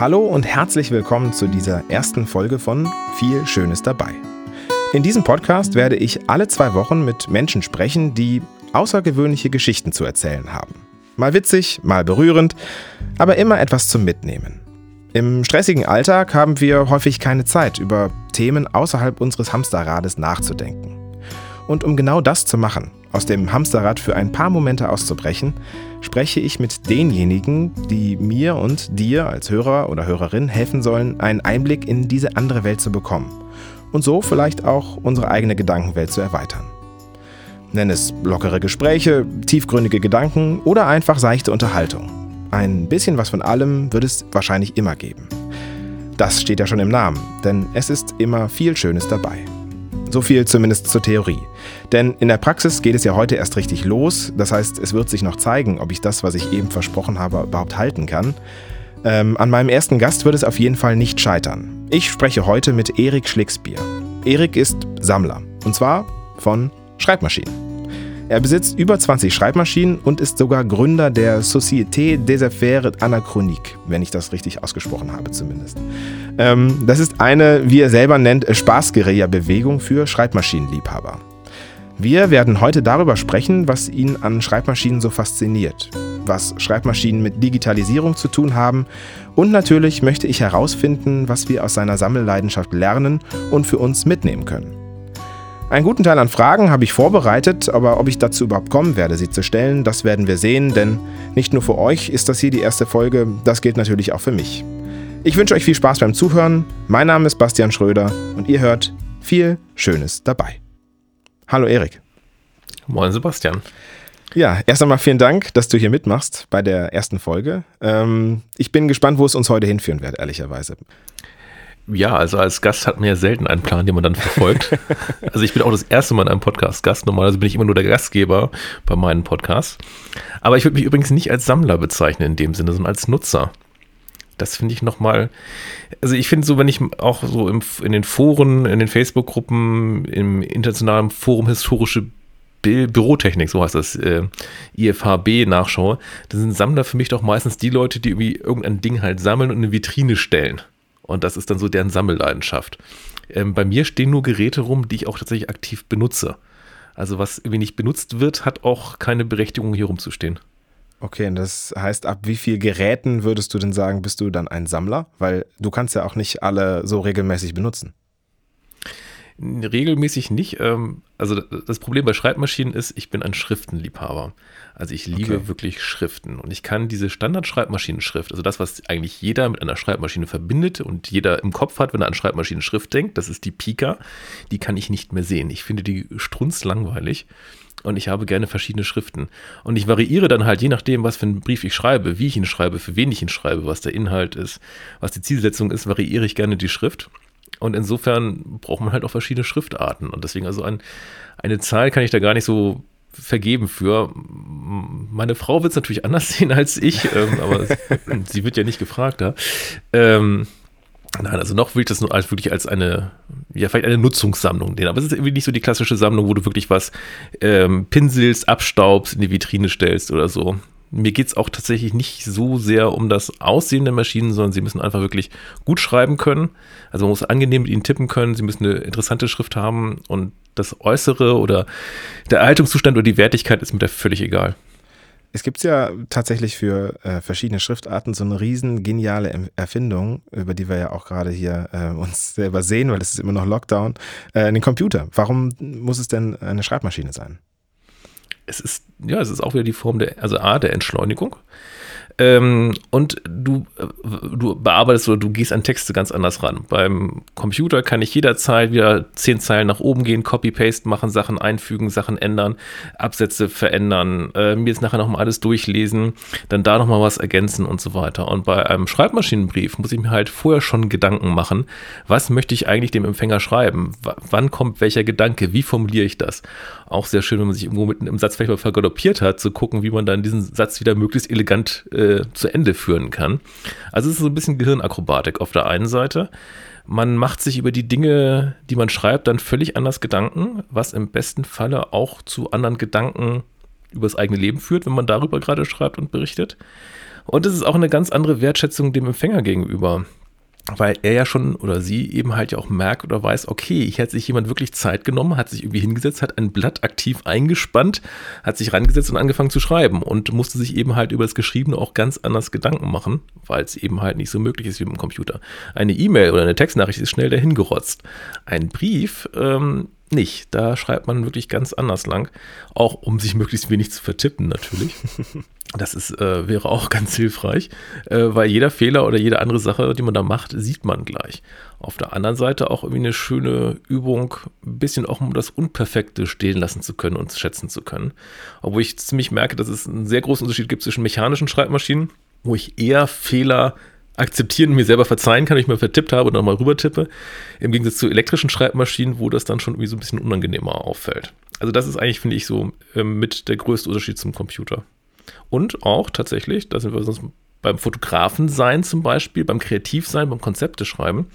Hallo und herzlich willkommen zu dieser ersten Folge von Viel Schönes dabei. In diesem Podcast werde ich alle zwei Wochen mit Menschen sprechen, die außergewöhnliche Geschichten zu erzählen haben. Mal witzig, mal berührend, aber immer etwas zum Mitnehmen. Im stressigen Alltag haben wir häufig keine Zeit, über Themen außerhalb unseres Hamsterrades nachzudenken. Und um genau das zu machen, aus dem Hamsterrad für ein paar Momente auszubrechen, spreche ich mit denjenigen, die mir und dir als Hörer oder Hörerin helfen sollen, einen Einblick in diese andere Welt zu bekommen und so vielleicht auch unsere eigene Gedankenwelt zu erweitern. Nenn es lockere Gespräche, tiefgründige Gedanken oder einfach seichte Unterhaltung. Ein bisschen was von allem wird es wahrscheinlich immer geben. Das steht ja schon im Namen, denn es ist immer viel Schönes dabei. So viel zumindest zur Theorie. Denn in der Praxis geht es ja heute erst richtig los. Das heißt, es wird sich noch zeigen, ob ich das, was ich eben versprochen habe, überhaupt halten kann. Ähm, an meinem ersten Gast wird es auf jeden Fall nicht scheitern. Ich spreche heute mit Erik Schlicksbier. Erik ist Sammler. Und zwar von Schreibmaschinen. Er besitzt über 20 Schreibmaschinen und ist sogar Gründer der Société des Affaires Anachroniques, wenn ich das richtig ausgesprochen habe zumindest. Ähm, das ist eine, wie er selber nennt, Spaßguerilla-Bewegung für Schreibmaschinenliebhaber. Wir werden heute darüber sprechen, was ihn an Schreibmaschinen so fasziniert, was Schreibmaschinen mit Digitalisierung zu tun haben und natürlich möchte ich herausfinden, was wir aus seiner Sammelleidenschaft lernen und für uns mitnehmen können. Einen guten Teil an Fragen habe ich vorbereitet, aber ob ich dazu überhaupt kommen werde, sie zu stellen, das werden wir sehen, denn nicht nur für euch ist das hier die erste Folge, das gilt natürlich auch für mich. Ich wünsche euch viel Spaß beim Zuhören. Mein Name ist Bastian Schröder und ihr hört viel Schönes dabei. Hallo Erik. Moin Sebastian. Ja, erst einmal vielen Dank, dass du hier mitmachst bei der ersten Folge. Ähm, ich bin gespannt, wo es uns heute hinführen wird, ehrlicherweise. Ja, also als Gast hat man ja selten einen Plan, den man dann verfolgt. also ich bin auch das erste Mal in einem Podcast Gast. Normalerweise bin ich immer nur der Gastgeber bei meinen Podcasts. Aber ich würde mich übrigens nicht als Sammler bezeichnen in dem Sinne, sondern als Nutzer. Das finde ich nochmal, also ich finde so, wenn ich auch so im, in den Foren, in den Facebook-Gruppen, im internationalen Forum Historische Bü Bürotechnik, so heißt das, äh, IFHB nachschaue, dann sind Sammler für mich doch meistens die Leute, die irgendwie irgendein Ding halt sammeln und in eine Vitrine stellen. Und das ist dann so deren Sammelleidenschaft. Ähm, bei mir stehen nur Geräte rum, die ich auch tatsächlich aktiv benutze. Also was irgendwie nicht benutzt wird, hat auch keine Berechtigung, hier rumzustehen. Okay, und das heißt, ab wie vielen Geräten würdest du denn sagen, bist du dann ein Sammler? Weil du kannst ja auch nicht alle so regelmäßig benutzen. Regelmäßig nicht. Ähm, also das Problem bei Schreibmaschinen ist, ich bin ein Schriftenliebhaber. Also ich liebe okay. wirklich Schriften und ich kann diese Standard-Schreibmaschinenschrift, also das, was eigentlich jeder mit einer Schreibmaschine verbindet und jeder im Kopf hat, wenn er an Schreibmaschinenschrift denkt, das ist die Pika, die kann ich nicht mehr sehen. Ich finde die strunzlangweilig und ich habe gerne verschiedene Schriften. Und ich variiere dann halt je nachdem, was für einen Brief ich schreibe, wie ich ihn schreibe, für wen ich ihn schreibe, was der Inhalt ist, was die Zielsetzung ist, variiere ich gerne die Schrift. Und insofern braucht man halt auch verschiedene Schriftarten. Und deswegen also ein, eine Zahl kann ich da gar nicht so vergeben für. Meine Frau wird es natürlich anders sehen als ich, ähm, aber sie wird ja nicht gefragt da. Ähm, nein, also noch will ich das nur als, wirklich als eine, ja, vielleicht eine Nutzungssammlung nehmen. Aber es ist irgendwie nicht so die klassische Sammlung, wo du wirklich was ähm, pinselst, abstaubst, in die Vitrine stellst oder so. Mir geht es auch tatsächlich nicht so sehr um das Aussehen der Maschinen, sondern sie müssen einfach wirklich gut schreiben können. Also man muss angenehm mit ihnen tippen können, sie müssen eine interessante Schrift haben und das Äußere oder der Erhaltungszustand oder die Wertigkeit ist mir da völlig egal. Es gibt ja tatsächlich für äh, verschiedene Schriftarten so eine riesen geniale Erfindung, über die wir ja auch gerade hier äh, uns selber sehen, weil es ist immer noch Lockdown, äh, den Computer. Warum muss es denn eine Schreibmaschine sein? Es ist, ja, es ist auch wieder die Form der, also A, der Entschleunigung. Ähm, und du, äh, du bearbeitest oder du gehst an Texte ganz anders ran. Beim Computer kann ich jederzeit wieder zehn Zeilen nach oben gehen, Copy-Paste machen, Sachen einfügen, Sachen ändern, Absätze verändern, äh, mir jetzt nachher nochmal alles durchlesen, dann da nochmal was ergänzen und so weiter. Und bei einem Schreibmaschinenbrief muss ich mir halt vorher schon Gedanken machen, was möchte ich eigentlich dem Empfänger schreiben? W wann kommt welcher Gedanke? Wie formuliere ich das? Auch sehr schön, wenn man sich irgendwo mitten im Satz vielleicht mal vergaloppiert hat, zu gucken, wie man dann diesen Satz wieder möglichst elegant äh, zu Ende führen kann. Also es ist so ein bisschen Gehirnakrobatik auf der einen Seite. Man macht sich über die Dinge, die man schreibt, dann völlig anders Gedanken, was im besten Falle auch zu anderen Gedanken über das eigene Leben führt, wenn man darüber gerade schreibt und berichtet. Und es ist auch eine ganz andere Wertschätzung dem Empfänger gegenüber weil er ja schon oder sie eben halt ja auch merkt oder weiß, okay, hier hat sich jemand wirklich Zeit genommen, hat sich irgendwie hingesetzt, hat ein Blatt aktiv eingespannt, hat sich rangesetzt und angefangen zu schreiben und musste sich eben halt über das Geschriebene auch ganz anders Gedanken machen, weil es eben halt nicht so möglich ist wie mit dem Computer. Eine E-Mail oder eine Textnachricht ist schnell dahin gerotzt. Ein Brief ähm, nicht. Da schreibt man wirklich ganz anders lang, auch um sich möglichst wenig zu vertippen natürlich. Das ist, äh, wäre auch ganz hilfreich, äh, weil jeder Fehler oder jede andere Sache, die man da macht, sieht man gleich. Auf der anderen Seite auch irgendwie eine schöne Übung, ein bisschen auch um das Unperfekte stehen lassen zu können und schätzen zu können. Obwohl ich ziemlich merke, dass es einen sehr großen Unterschied gibt zwischen mechanischen Schreibmaschinen, wo ich eher Fehler akzeptieren und mir selber verzeihen kann, wenn ich mal vertippt habe und dann mal rüber tippe, im Gegensatz zu elektrischen Schreibmaschinen, wo das dann schon irgendwie so ein bisschen unangenehmer auffällt. Also das ist eigentlich, finde ich, so äh, mit der größte Unterschied zum Computer. Und auch tatsächlich, da sind wir sonst beim Fotografen sein zum Beispiel, beim Kreativsein, beim Konzepte schreiben.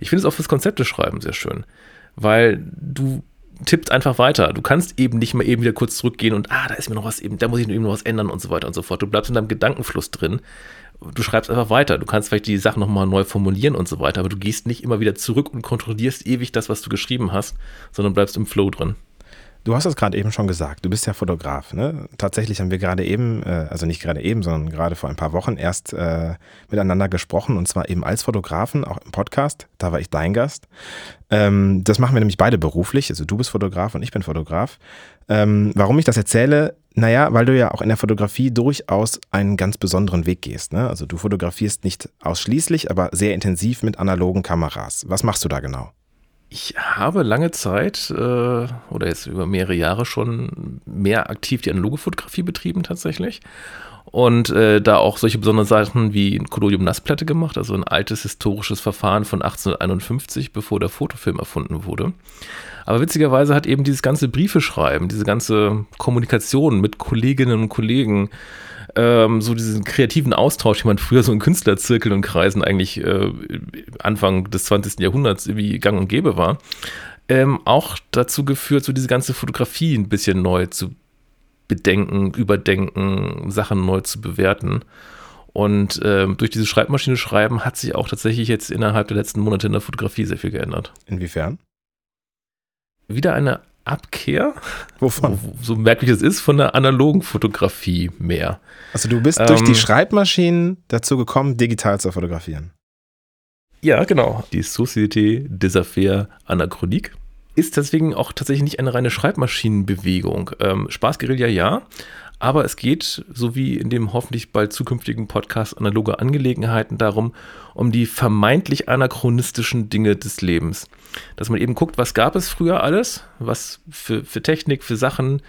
Ich finde es auch fürs Konzepte schreiben sehr schön, weil du tippst einfach weiter. Du kannst eben nicht mal eben wieder kurz zurückgehen und, ah, da ist mir noch was eben, da muss ich eben noch was ändern und so weiter und so fort. Du bleibst in deinem Gedankenfluss drin. Du schreibst einfach weiter. Du kannst vielleicht die Sachen nochmal neu formulieren und so weiter, aber du gehst nicht immer wieder zurück und kontrollierst ewig das, was du geschrieben hast, sondern bleibst im Flow drin. Du hast es gerade eben schon gesagt, du bist ja Fotograf. Ne? Tatsächlich haben wir gerade eben, äh, also nicht gerade eben, sondern gerade vor ein paar Wochen erst äh, miteinander gesprochen und zwar eben als Fotografen, auch im Podcast. Da war ich dein Gast. Ähm, das machen wir nämlich beide beruflich. Also du bist Fotograf und ich bin Fotograf. Ähm, warum ich das erzähle? Naja, weil du ja auch in der Fotografie durchaus einen ganz besonderen Weg gehst. Ne? Also du fotografierst nicht ausschließlich, aber sehr intensiv mit analogen Kameras. Was machst du da genau? Ich habe lange Zeit äh, oder jetzt über mehrere Jahre schon mehr aktiv die analoge Fotografie betrieben tatsächlich. Und äh, da auch solche besonderen Sachen wie ein Collodium-Nassplatte gemacht, also ein altes historisches Verfahren von 1851, bevor der Fotofilm erfunden wurde. Aber witzigerweise hat eben dieses ganze Briefe schreiben, diese ganze Kommunikation mit Kolleginnen und Kollegen, ähm, so diesen kreativen Austausch, den man früher so in Künstlerzirkeln und Kreisen eigentlich äh, Anfang des 20. Jahrhunderts irgendwie gang und gäbe war, ähm, auch dazu geführt, so diese ganze Fotografie ein bisschen neu zu bedenken, überdenken, Sachen neu zu bewerten. Und ähm, durch diese Schreibmaschine schreiben hat sich auch tatsächlich jetzt innerhalb der letzten Monate in der Fotografie sehr viel geändert. Inwiefern? Wieder eine Abkehr. Wovon? So merkwürdig es ist, von der analogen Fotografie mehr. Also du bist ähm, durch die Schreibmaschinen dazu gekommen, digital zu fotografieren. Ja, genau. Die Société des Affaires Anachronique ist deswegen auch tatsächlich nicht eine reine Schreibmaschinenbewegung. Ähm, Spaßguerilla ja, aber es geht, so wie in dem hoffentlich bald zukünftigen Podcast Analoge Angelegenheiten, darum, um die vermeintlich anachronistischen Dinge des Lebens. Dass man eben guckt, was gab es früher alles, was für, für Technik, für Sachen,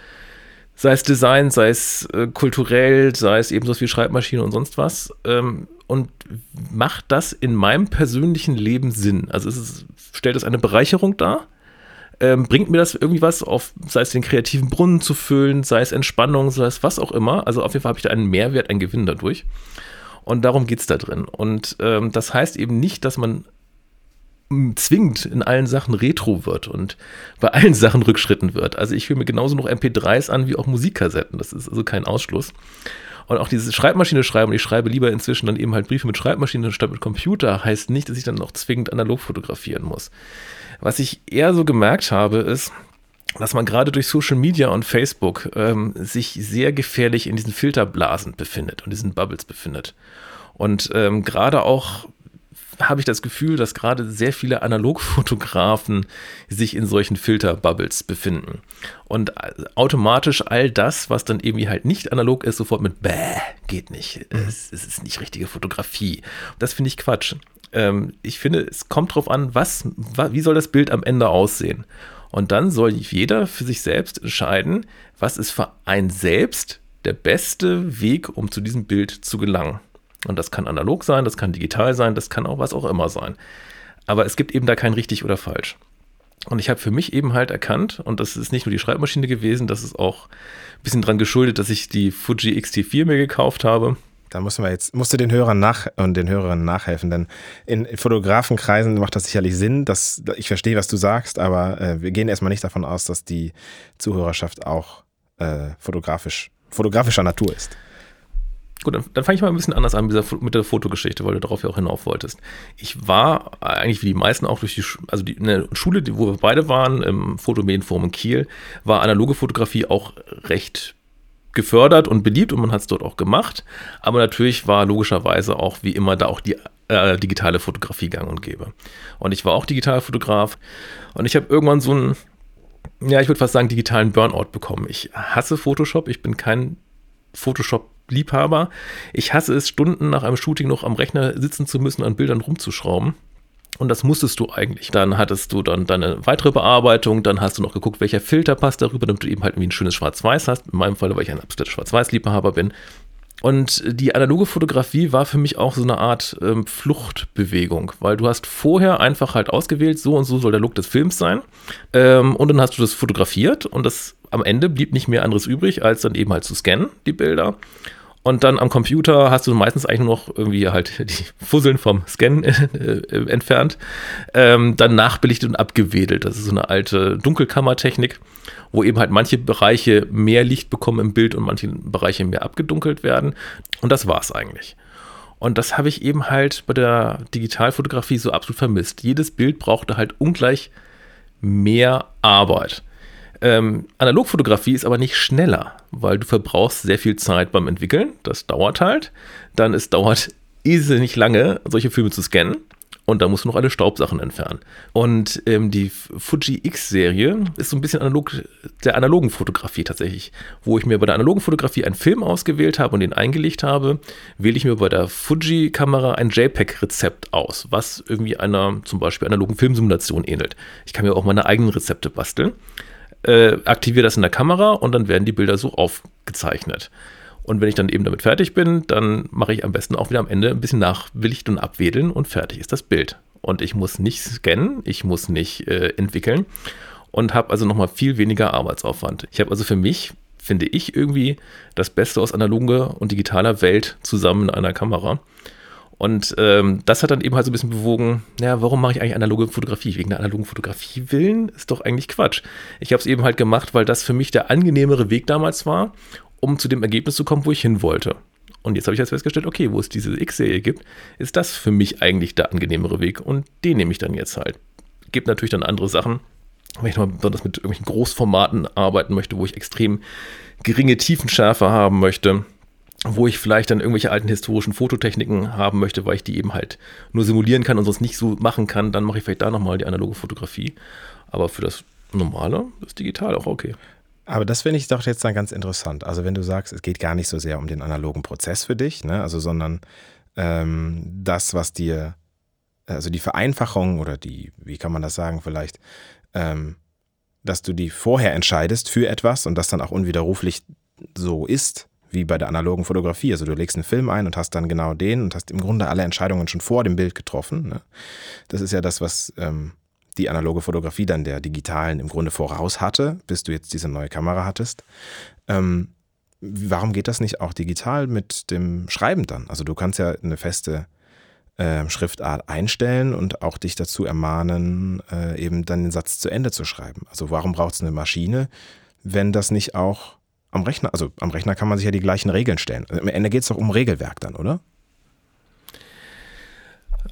sei es Design, sei es äh, kulturell, sei es eben so wie Schreibmaschine und sonst was. Ähm, und macht das in meinem persönlichen Leben Sinn? Also es stellt es eine Bereicherung dar? Ähm, bringt mir das irgendwie was, auf, sei es den kreativen Brunnen zu füllen, sei es Entspannung, sei es was auch immer. Also auf jeden Fall habe ich da einen Mehrwert, einen Gewinn dadurch. Und darum geht es da drin. Und ähm, das heißt eben nicht, dass man zwingend in allen Sachen retro wird und bei allen Sachen rückschritten wird. Also ich höre mir genauso noch MP3s an wie auch Musikkassetten. Das ist also kein Ausschluss. Und auch dieses Schreibmaschine schreiben, und ich schreibe lieber inzwischen dann eben halt Briefe mit Schreibmaschine statt mit Computer, heißt nicht, dass ich dann noch zwingend analog fotografieren muss. Was ich eher so gemerkt habe, ist, dass man gerade durch Social Media und Facebook ähm, sich sehr gefährlich in diesen Filterblasen befindet und diesen Bubbles befindet. Und ähm, gerade auch habe ich das Gefühl, dass gerade sehr viele Analogfotografen sich in solchen Filterbubbles befinden. Und automatisch all das, was dann irgendwie halt nicht analog ist, sofort mit Bäh, geht nicht. Es, es ist nicht richtige Fotografie. Das finde ich Quatsch ähm, ich finde, es kommt darauf an, was, wie soll das Bild am Ende aussehen. Und dann soll jeder für sich selbst entscheiden, was ist für ein selbst der beste Weg, um zu diesem Bild zu gelangen. Und das kann analog sein, das kann digital sein, das kann auch was auch immer sein. Aber es gibt eben da kein richtig oder falsch. Und ich habe für mich eben halt erkannt, und das ist nicht nur die Schreibmaschine gewesen, das ist auch ein bisschen dran geschuldet, dass ich die Fuji XT4 mir gekauft habe. Da müssen wir jetzt, musst du den Hörern nach und den Hörerinnen nachhelfen, denn in Fotografenkreisen macht das sicherlich Sinn, dass ich verstehe, was du sagst, aber äh, wir gehen erstmal nicht davon aus, dass die Zuhörerschaft auch äh, fotografisch, fotografischer Natur ist. Gut, dann, dann fange ich mal ein bisschen anders an mit der, mit der Fotogeschichte, weil du darauf ja auch hinauf wolltest. Ich war eigentlich wie die meisten auch durch die, also die, in der Schule, wo wir beide waren, im Fotomedienforum in Kiel, war analoge Fotografie auch recht gefördert und beliebt und man hat es dort auch gemacht. Aber natürlich war logischerweise auch wie immer da auch die äh, digitale Fotografie gang und gäbe. Und ich war auch Digitalfotograf und ich habe irgendwann so einen, ja, ich würde fast sagen, digitalen Burnout bekommen. Ich hasse Photoshop, ich bin kein Photoshop-Liebhaber. Ich hasse es, Stunden nach einem Shooting noch am Rechner sitzen zu müssen, an Bildern rumzuschrauben. Und das musstest du eigentlich. Dann hattest du dann deine weitere Bearbeitung, dann hast du noch geguckt, welcher Filter passt darüber, damit du eben halt irgendwie ein schönes Schwarz-Weiß hast. In meinem Fall, weil ich ein absoluter Schwarz-Weiß-Liebhaber bin. Und die analoge Fotografie war für mich auch so eine Art ähm, Fluchtbewegung, weil du hast vorher einfach halt ausgewählt, so und so soll der Look des Films sein. Ähm, und dann hast du das fotografiert und das am Ende blieb nicht mehr anderes übrig, als dann eben halt zu scannen, die Bilder. Und dann am Computer hast du meistens eigentlich nur noch irgendwie halt die Fusseln vom Scan äh, äh, entfernt, ähm, dann nachbelichtet und abgewedelt. Das ist so eine alte Dunkelkammertechnik, wo eben halt manche Bereiche mehr Licht bekommen im Bild und manche Bereiche mehr abgedunkelt werden. Und das war es eigentlich. Und das habe ich eben halt bei der Digitalfotografie so absolut vermisst. Jedes Bild brauchte halt ungleich mehr Arbeit. Ähm, Analogfotografie ist aber nicht schneller, weil du verbrauchst sehr viel Zeit beim Entwickeln. Das dauert halt. Dann es dauert irrsinnig lange, solche Filme zu scannen. Und da musst du noch alle Staubsachen entfernen. Und ähm, die Fuji X-Serie ist so ein bisschen analog der analogen Fotografie tatsächlich. Wo ich mir bei der analogen Fotografie einen Film ausgewählt habe und den eingelegt habe, wähle ich mir bei der Fuji-Kamera ein JPEG-Rezept aus, was irgendwie einer zum Beispiel analogen Filmsimulation ähnelt. Ich kann mir auch meine eigenen Rezepte basteln äh, aktiviere das in der Kamera und dann werden die Bilder so aufgezeichnet. Und wenn ich dann eben damit fertig bin, dann mache ich am besten auch wieder am Ende ein bisschen nachwilligt und abwedeln und fertig ist das Bild. Und ich muss nicht scannen, ich muss nicht äh, entwickeln und habe also nochmal viel weniger Arbeitsaufwand. Ich habe also für mich, finde ich, irgendwie das Beste aus analoger und digitaler Welt zusammen in einer Kamera. Und ähm, das hat dann eben halt so ein bisschen bewogen, ja, warum mache ich eigentlich analoge Fotografie? Wegen der analogen Fotografie willen? Ist doch eigentlich Quatsch. Ich habe es eben halt gemacht, weil das für mich der angenehmere Weg damals war, um zu dem Ergebnis zu kommen, wo ich hin wollte. Und jetzt habe ich jetzt festgestellt, okay, wo es diese X-Serie gibt, ist das für mich eigentlich der angenehmere Weg und den nehme ich dann jetzt halt. Gibt natürlich dann andere Sachen, wenn ich mal besonders mit irgendwelchen Großformaten arbeiten möchte, wo ich extrem geringe Tiefenschärfe haben möchte wo ich vielleicht dann irgendwelche alten historischen Fototechniken haben möchte, weil ich die eben halt nur simulieren kann und sonst nicht so machen kann, dann mache ich vielleicht da nochmal die analoge Fotografie. Aber für das Normale ist digital auch okay. Aber das finde ich doch jetzt dann ganz interessant. Also wenn du sagst, es geht gar nicht so sehr um den analogen Prozess für dich, ne? also sondern ähm, das, was dir, also die Vereinfachung oder die, wie kann man das sagen, vielleicht, ähm, dass du die vorher entscheidest für etwas und das dann auch unwiderruflich so ist, wie bei der analogen Fotografie. Also du legst einen Film ein und hast dann genau den und hast im Grunde alle Entscheidungen schon vor dem Bild getroffen. Ne? Das ist ja das, was ähm, die analoge Fotografie dann der digitalen im Grunde voraus hatte, bis du jetzt diese neue Kamera hattest. Ähm, warum geht das nicht auch digital mit dem Schreiben dann? Also du kannst ja eine feste äh, Schriftart einstellen und auch dich dazu ermahnen, äh, eben dann den Satz zu Ende zu schreiben. Also warum braucht es eine Maschine, wenn das nicht auch am Rechner, also am Rechner kann man sich ja die gleichen Regeln stellen. Also Am Ende geht es doch um Regelwerk dann, oder?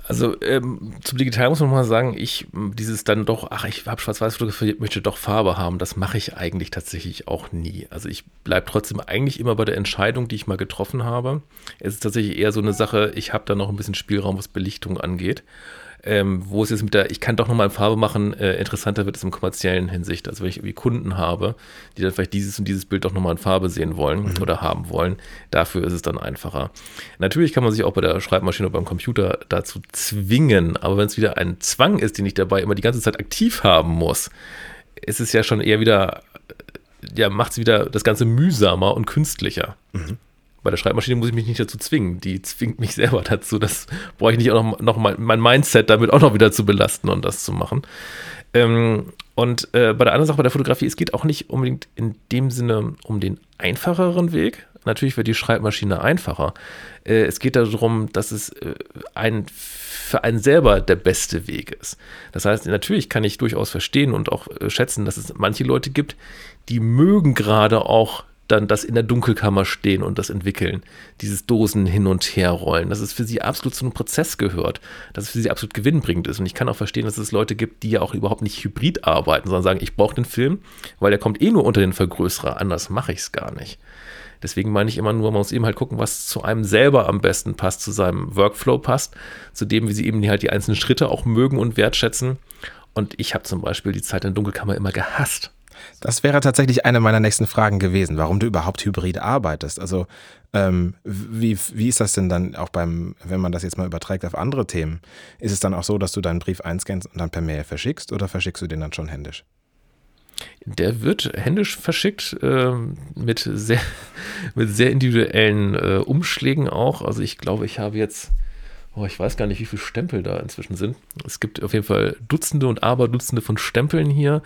Also ähm, zum Digital muss man mal sagen, ich dieses dann doch, ach, ich habe schwarz-weiß fotografiert, möchte doch Farbe haben, das mache ich eigentlich tatsächlich auch nie. Also ich bleibe trotzdem eigentlich immer bei der Entscheidung, die ich mal getroffen habe. Es ist tatsächlich eher so eine Sache, ich habe da noch ein bisschen Spielraum, was Belichtung angeht ähm, wo es jetzt mit der, ich kann doch nochmal in Farbe machen, äh, interessanter wird es im kommerziellen Hinsicht. Also wenn ich irgendwie Kunden habe, die dann vielleicht dieses und dieses Bild doch nochmal in Farbe sehen wollen mhm. oder haben wollen, dafür ist es dann einfacher. Natürlich kann man sich auch bei der Schreibmaschine oder beim Computer dazu zwingen, aber wenn es wieder ein Zwang ist, den ich dabei immer die ganze Zeit aktiv haben muss, ist es ja schon eher wieder, ja, macht es wieder das Ganze mühsamer und künstlicher. Mhm. Bei der Schreibmaschine muss ich mich nicht dazu zwingen. Die zwingt mich selber dazu. Das brauche ich nicht auch noch, noch mal, mein Mindset damit auch noch wieder zu belasten und das zu machen. Ähm, und äh, bei der anderen Sache, bei der Fotografie, es geht auch nicht unbedingt in dem Sinne um den einfacheren Weg. Natürlich wird die Schreibmaschine einfacher. Äh, es geht darum, dass es äh, ein, für einen selber der beste Weg ist. Das heißt, natürlich kann ich durchaus verstehen und auch äh, schätzen, dass es manche Leute gibt, die mögen gerade auch dann das in der Dunkelkammer stehen und das entwickeln, dieses Dosen hin und her rollen, dass es für sie absolut zu einem Prozess gehört, dass es für sie absolut gewinnbringend ist. Und ich kann auch verstehen, dass es Leute gibt, die ja auch überhaupt nicht hybrid arbeiten, sondern sagen, ich brauche den Film, weil der kommt eh nur unter den Vergrößerer, anders mache ich es gar nicht. Deswegen meine ich immer nur, man muss eben halt gucken, was zu einem selber am besten passt, zu seinem Workflow passt, zu dem, wie sie eben halt die einzelnen Schritte auch mögen und wertschätzen. Und ich habe zum Beispiel die Zeit in der Dunkelkammer immer gehasst. Das wäre tatsächlich eine meiner nächsten Fragen gewesen, warum du überhaupt hybrid arbeitest. Also ähm, wie, wie ist das denn dann auch beim, wenn man das jetzt mal überträgt auf andere Themen? Ist es dann auch so, dass du deinen Brief einscannst und dann per Mail verschickst oder verschickst du den dann schon händisch? Der wird händisch verschickt äh, mit, sehr, mit sehr individuellen äh, Umschlägen auch. Also ich glaube, ich habe jetzt Oh, ich weiß gar nicht, wie viele Stempel da inzwischen sind. Es gibt auf jeden Fall Dutzende und Aberdutzende von Stempeln hier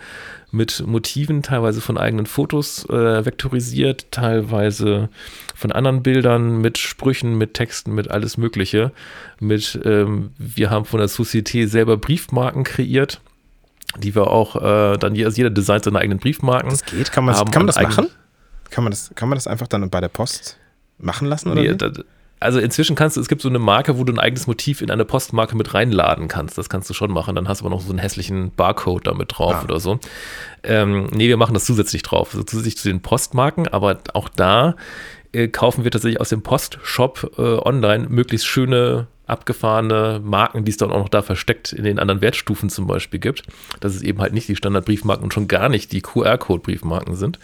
mit Motiven, teilweise von eigenen Fotos äh, vektorisiert, teilweise von anderen Bildern, mit Sprüchen, mit Texten, mit alles Mögliche. Mit, ähm, wir haben von der Société selber Briefmarken kreiert, die wir auch äh, dann also jeder designt seine eigenen Briefmarken. Das geht, kann man, kann man das machen? Kann man das, kann man das einfach dann bei der Post machen lassen? Oder nee, da, also inzwischen kannst du, es gibt so eine Marke, wo du ein eigenes Motiv in eine Postmarke mit reinladen kannst. Das kannst du schon machen. Dann hast du aber noch so einen hässlichen Barcode damit drauf ah. oder so. Ähm, nee, wir machen das zusätzlich drauf. Also zusätzlich zu den Postmarken, aber auch da äh, kaufen wir tatsächlich aus dem Postshop äh, online möglichst schöne abgefahrene Marken, die es dann auch noch da versteckt in den anderen Wertstufen zum Beispiel gibt. Dass es eben halt nicht die Standardbriefmarken und schon gar nicht die QR-Code-Briefmarken sind,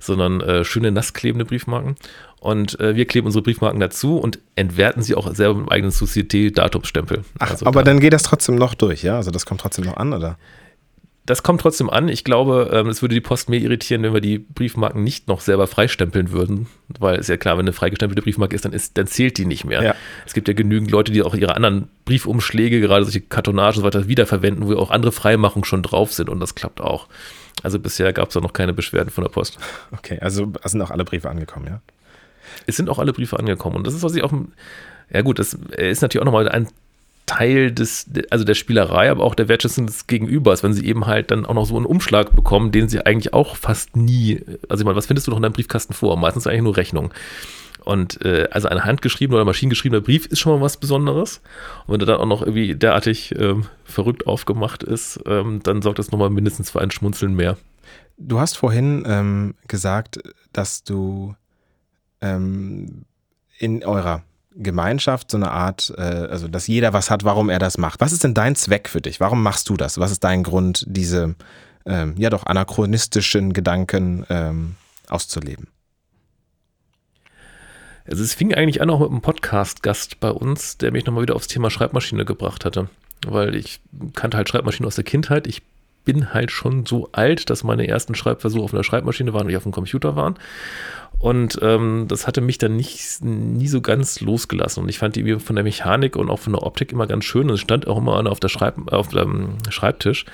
sondern äh, schöne nassklebende Briefmarken. Und äh, wir kleben unsere Briefmarken dazu und entwerten sie auch selber mit dem eigenen Société-Datumsstempel. Ach, also aber da, dann geht das trotzdem noch durch, ja? Also das kommt trotzdem noch an, oder? Das kommt trotzdem an. Ich glaube, ähm, es würde die Post mehr irritieren, wenn wir die Briefmarken nicht noch selber freistempeln würden. Weil es ja klar, wenn eine freigestempelte Briefmarke ist, dann, ist, dann zählt die nicht mehr. Ja. Es gibt ja genügend Leute, die auch ihre anderen Briefumschläge, gerade solche Kartonagen und so weiter, wiederverwenden, wo auch andere Freimachungen schon drauf sind und das klappt auch. Also bisher gab es da noch keine Beschwerden von der Post. Okay, also sind auch alle Briefe angekommen, ja? Es sind auch alle Briefe angekommen. Und das ist, was ich auch. Ja, gut, das ist natürlich auch nochmal ein Teil des, also der Spielerei, aber auch der Wertschätzung des Gegenübers, wenn sie eben halt dann auch noch so einen Umschlag bekommen, den sie eigentlich auch fast nie, also ich meine, was findest du noch in deinem Briefkasten vor? Meistens eigentlich nur Rechnung. Und äh, also ein handgeschriebener oder maschinengeschriebener Brief ist schon mal was Besonderes. Und wenn der dann auch noch irgendwie derartig ähm, verrückt aufgemacht ist, ähm, dann sorgt das nochmal mindestens für ein Schmunzeln mehr. Du hast vorhin ähm, gesagt, dass du ähm, in eurer Gemeinschaft so eine Art, äh, also dass jeder was hat, warum er das macht. Was ist denn dein Zweck für dich? Warum machst du das? Was ist dein Grund, diese ähm, ja doch anachronistischen Gedanken ähm, auszuleben? Also es fing eigentlich an auch mit einem Podcast-Gast bei uns, der mich nochmal wieder aufs Thema Schreibmaschine gebracht hatte. Weil ich kannte halt Schreibmaschine aus der Kindheit. Ich bin halt schon so alt, dass meine ersten Schreibversuche auf einer Schreibmaschine waren, wie auf dem Computer waren. Und ähm, das hatte mich dann nicht, nie so ganz losgelassen. Und ich fand die von der Mechanik und auch von der Optik immer ganz schön. Und es stand auch immer auf, der Schreib auf dem Schreibtisch.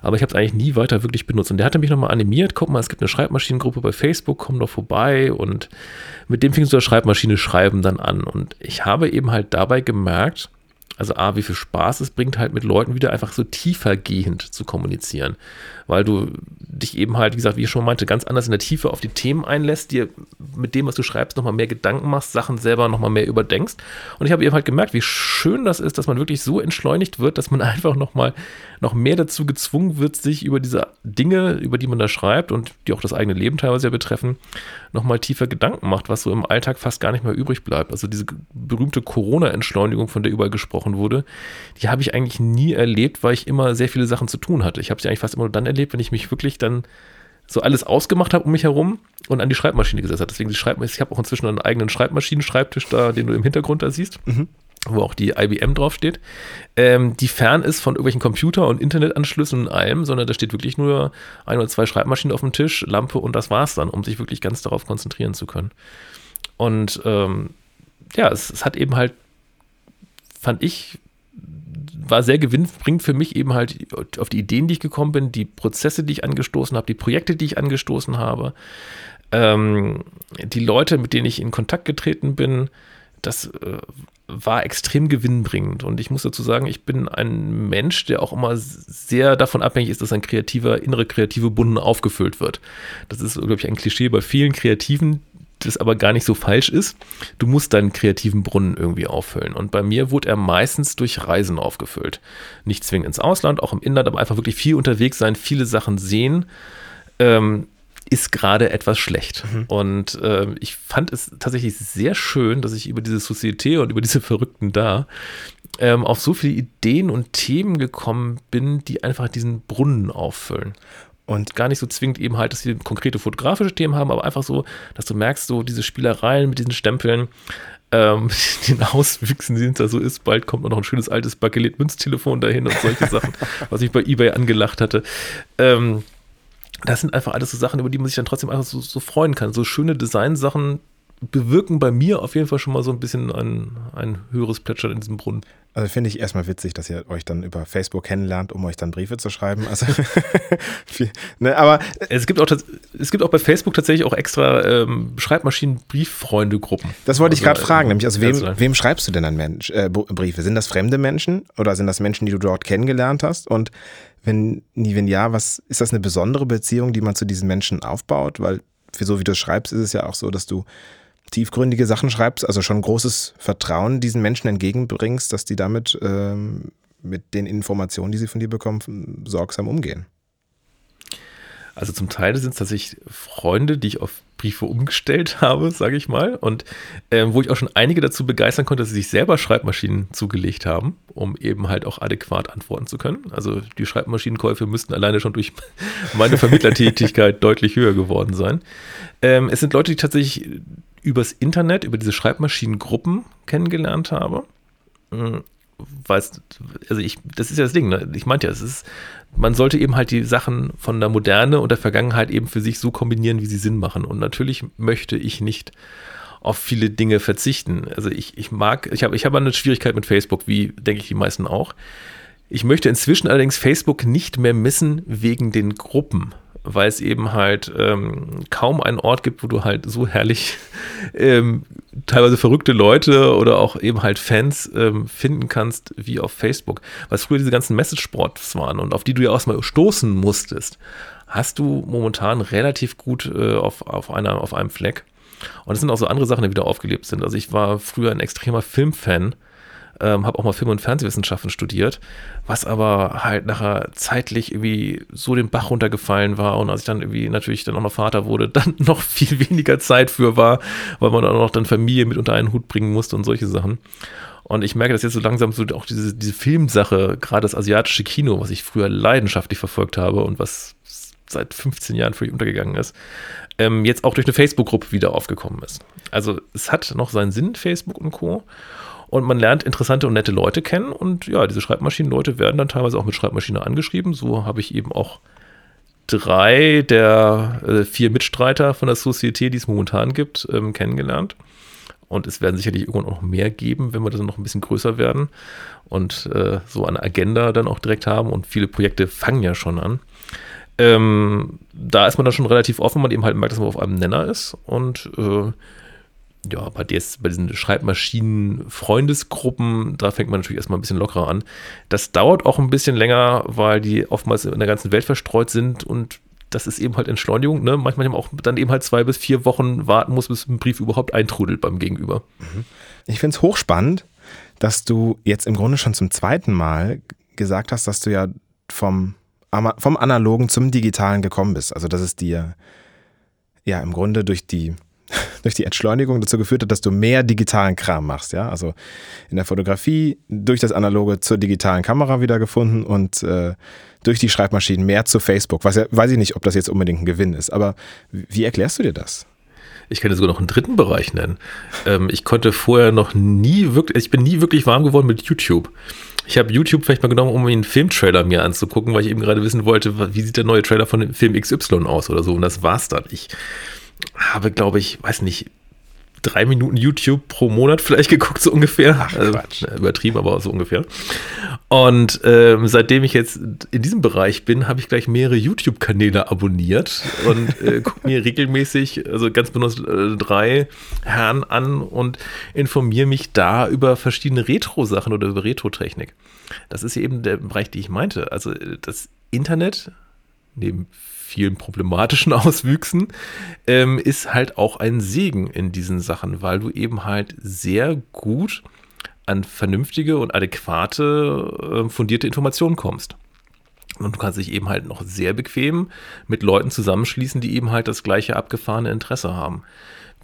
Aber ich habe es eigentlich nie weiter wirklich benutzt. Und der hatte mich nochmal animiert. Guck mal, es gibt eine Schreibmaschinengruppe bei Facebook, komm doch vorbei. Und mit dem fingst du das Schreibmaschine schreiben dann an. Und ich habe eben halt dabei gemerkt, also A, wie viel Spaß es bringt, halt mit Leuten wieder einfach so tiefergehend zu kommunizieren. Weil du dich eben halt, wie gesagt, wie ich schon meinte, ganz anders in der Tiefe auf die Themen einlässt, dir mit dem, was du schreibst, nochmal mehr Gedanken machst, Sachen selber nochmal mehr überdenkst. Und ich habe eben halt gemerkt, wie schön das ist, dass man wirklich so entschleunigt wird, dass man einfach nochmal noch mehr dazu gezwungen wird, sich über diese Dinge, über die man da schreibt und die auch das eigene Leben teilweise ja betreffen, nochmal tiefer Gedanken macht, was so im Alltag fast gar nicht mehr übrig bleibt. Also diese berühmte Corona-Entschleunigung, von der überall gesprochen wurde, die habe ich eigentlich nie erlebt, weil ich immer sehr viele Sachen zu tun hatte. Ich habe sie eigentlich fast immer nur dann erlebt, wenn ich mich wirklich dann so alles ausgemacht habe um mich herum und an die Schreibmaschine gesetzt habe. Deswegen die Schreibmaschine, ich habe auch inzwischen einen eigenen Schreibmaschinen-Schreibtisch da, den du im Hintergrund da siehst. Mhm wo auch die IBM draufsteht, ähm, die fern ist von irgendwelchen Computer- und Internetanschlüssen und allem, sondern da steht wirklich nur ein oder zwei Schreibmaschinen auf dem Tisch, Lampe und das war's dann, um sich wirklich ganz darauf konzentrieren zu können. Und ähm, ja, es, es hat eben halt, fand ich, war sehr gewinnbringend für mich eben halt auf die Ideen, die ich gekommen bin, die Prozesse, die ich angestoßen habe, die Projekte, die ich angestoßen habe, ähm, die Leute, mit denen ich in Kontakt getreten bin, das äh, war extrem gewinnbringend. Und ich muss dazu sagen, ich bin ein Mensch, der auch immer sehr davon abhängig ist, dass ein kreativer, innere kreative Bunden aufgefüllt wird. Das ist, glaube ich, ein Klischee bei vielen Kreativen, das aber gar nicht so falsch ist. Du musst deinen kreativen Brunnen irgendwie auffüllen. Und bei mir wurde er meistens durch Reisen aufgefüllt. Nicht zwingend ins Ausland, auch im Inland, aber einfach wirklich viel unterwegs sein, viele Sachen sehen. Ähm, ist gerade etwas schlecht. Mhm. Und äh, ich fand es tatsächlich sehr schön, dass ich über diese Societe und über diese Verrückten da ähm, auf so viele Ideen und Themen gekommen bin, die einfach diesen Brunnen auffüllen. Und gar nicht so zwingend eben halt, dass sie konkrete fotografische Themen haben, aber einfach so, dass du merkst, so diese Spielereien mit diesen Stempeln, ähm, den Auswüchsen, die da so ist. Bald kommt noch ein schönes altes Bakelit-Münztelefon dahin und solche Sachen, was ich bei eBay angelacht hatte. Ähm, das sind einfach alles so Sachen, über die man sich dann trotzdem einfach so, so freuen kann. So schöne Designsachen bewirken bei mir auf jeden Fall schon mal so ein bisschen ein, ein höheres Plätschern in diesem Brunnen. Also finde ich erstmal witzig, dass ihr euch dann über Facebook kennenlernt, um euch dann Briefe zu schreiben. Also, ne, aber es gibt, auch, es gibt auch bei Facebook tatsächlich auch extra ähm, Schreibmaschinen-Brieffreunde-Gruppen. Das wollte ich gerade also, fragen, nämlich also wem, wem schreibst du denn dann Mensch, äh, Briefe? Sind das fremde Menschen oder sind das Menschen, die du dort kennengelernt hast? Und wenn, wenn ja, was ist das eine besondere Beziehung, die man zu diesen Menschen aufbaut? Weil für so wie du es schreibst, ist es ja auch so, dass du tiefgründige Sachen schreibst, also schon großes Vertrauen diesen Menschen entgegenbringst, dass die damit ähm, mit den Informationen, die sie von dir bekommen, sorgsam umgehen. Also zum Teil sind es tatsächlich Freunde, die ich auf Briefe umgestellt habe, sage ich mal, und äh, wo ich auch schon einige dazu begeistern konnte, dass sie sich selber Schreibmaschinen zugelegt haben, um eben halt auch adäquat antworten zu können. Also die Schreibmaschinenkäufe müssten alleine schon durch meine Vermittlertätigkeit deutlich höher geworden sein. Ähm, es sind Leute, die tatsächlich übers Internet, über diese Schreibmaschinengruppen kennengelernt habe. Hm, Weil also ich, das ist ja das Ding, ne? ich meinte ja, es ist, man sollte eben halt die Sachen von der Moderne und der Vergangenheit eben für sich so kombinieren, wie sie Sinn machen. Und natürlich möchte ich nicht auf viele Dinge verzichten. Also ich, ich mag, ich habe ich hab eine Schwierigkeit mit Facebook, wie denke ich die meisten auch. Ich möchte inzwischen allerdings Facebook nicht mehr missen wegen den Gruppen weil es eben halt ähm, kaum einen Ort gibt, wo du halt so herrlich ähm, teilweise verrückte Leute oder auch eben halt Fans ähm, finden kannst wie auf Facebook. Weil früher diese ganzen Message-Sports waren und auf die du ja auch mal stoßen musstest, hast du momentan relativ gut äh, auf, auf, einer, auf einem Fleck. Und es sind auch so andere Sachen, die wieder aufgelebt sind. Also ich war früher ein extremer Filmfan ähm, habe auch mal Film- und Fernsehwissenschaften studiert, was aber halt nachher zeitlich irgendwie so den Bach runtergefallen war und als ich dann irgendwie natürlich dann auch noch Vater wurde, dann noch viel weniger Zeit für war, weil man dann auch noch dann Familie mit unter einen Hut bringen musste und solche Sachen. Und ich merke, dass jetzt so langsam so auch diese, diese Filmsache, gerade das asiatische Kino, was ich früher leidenschaftlich verfolgt habe und was seit 15 Jahren völlig untergegangen ist, ähm, jetzt auch durch eine Facebook-Gruppe wieder aufgekommen ist. Also es hat noch seinen Sinn, Facebook und Co und man lernt interessante und nette Leute kennen und ja, diese Schreibmaschinenleute werden dann teilweise auch mit Schreibmaschine angeschrieben. So habe ich eben auch drei der äh, vier Mitstreiter von der Société, die es momentan gibt, ähm, kennengelernt. Und es werden sicherlich irgendwann auch mehr geben, wenn wir dann noch ein bisschen größer werden und äh, so eine Agenda dann auch direkt haben. Und viele Projekte fangen ja schon an. Ähm, da ist man dann schon relativ offen, man eben halt merkt, dass man auf einem Nenner ist. Und äh, ja, bei, des, bei diesen Schreibmaschinen-Freundesgruppen, da fängt man natürlich erstmal ein bisschen lockerer an. Das dauert auch ein bisschen länger, weil die oftmals in der ganzen Welt verstreut sind und das ist eben halt Entschleunigung. Ne? Manchmal auch dann eben halt zwei bis vier Wochen warten muss, bis ein Brief überhaupt eintrudelt beim Gegenüber. Mhm. Ich finde es hochspannend, dass du jetzt im Grunde schon zum zweiten Mal gesagt hast, dass du ja vom, vom Analogen zum Digitalen gekommen bist. Also, dass es dir ja im Grunde durch die durch die Entschleunigung dazu geführt hat, dass du mehr digitalen Kram machst. Ja? Also in der Fotografie durch das Analoge zur digitalen Kamera wiedergefunden und äh, durch die Schreibmaschinen mehr zu Facebook. Weiß, weiß ich nicht, ob das jetzt unbedingt ein Gewinn ist, aber wie erklärst du dir das? Ich kann dir sogar noch einen dritten Bereich nennen. Ähm, ich konnte vorher noch nie wirklich, ich bin nie wirklich warm geworden mit YouTube. Ich habe YouTube vielleicht mal genommen, um einen Filmtrailer mir anzugucken, weil ich eben gerade wissen wollte, wie sieht der neue Trailer von dem Film XY aus oder so. Und das war's dann. Ich habe, glaube ich, weiß nicht, drei Minuten YouTube pro Monat vielleicht geguckt, so ungefähr. Ach, also, Quatsch. übertrieben, aber so ungefähr. Und ähm, seitdem ich jetzt in diesem Bereich bin, habe ich gleich mehrere YouTube-Kanäle abonniert und äh, gucke mir regelmäßig, also ganz benutzt äh, drei Herren an und informiere mich da über verschiedene Retro-Sachen oder über Retro-Technik. Das ist eben der Bereich, den ich meinte. Also das Internet, neben vielen problematischen Auswüchsen, ähm, ist halt auch ein Segen in diesen Sachen, weil du eben halt sehr gut an vernünftige und adäquate, äh, fundierte Informationen kommst. Und du kannst dich eben halt noch sehr bequem mit Leuten zusammenschließen, die eben halt das gleiche abgefahrene Interesse haben.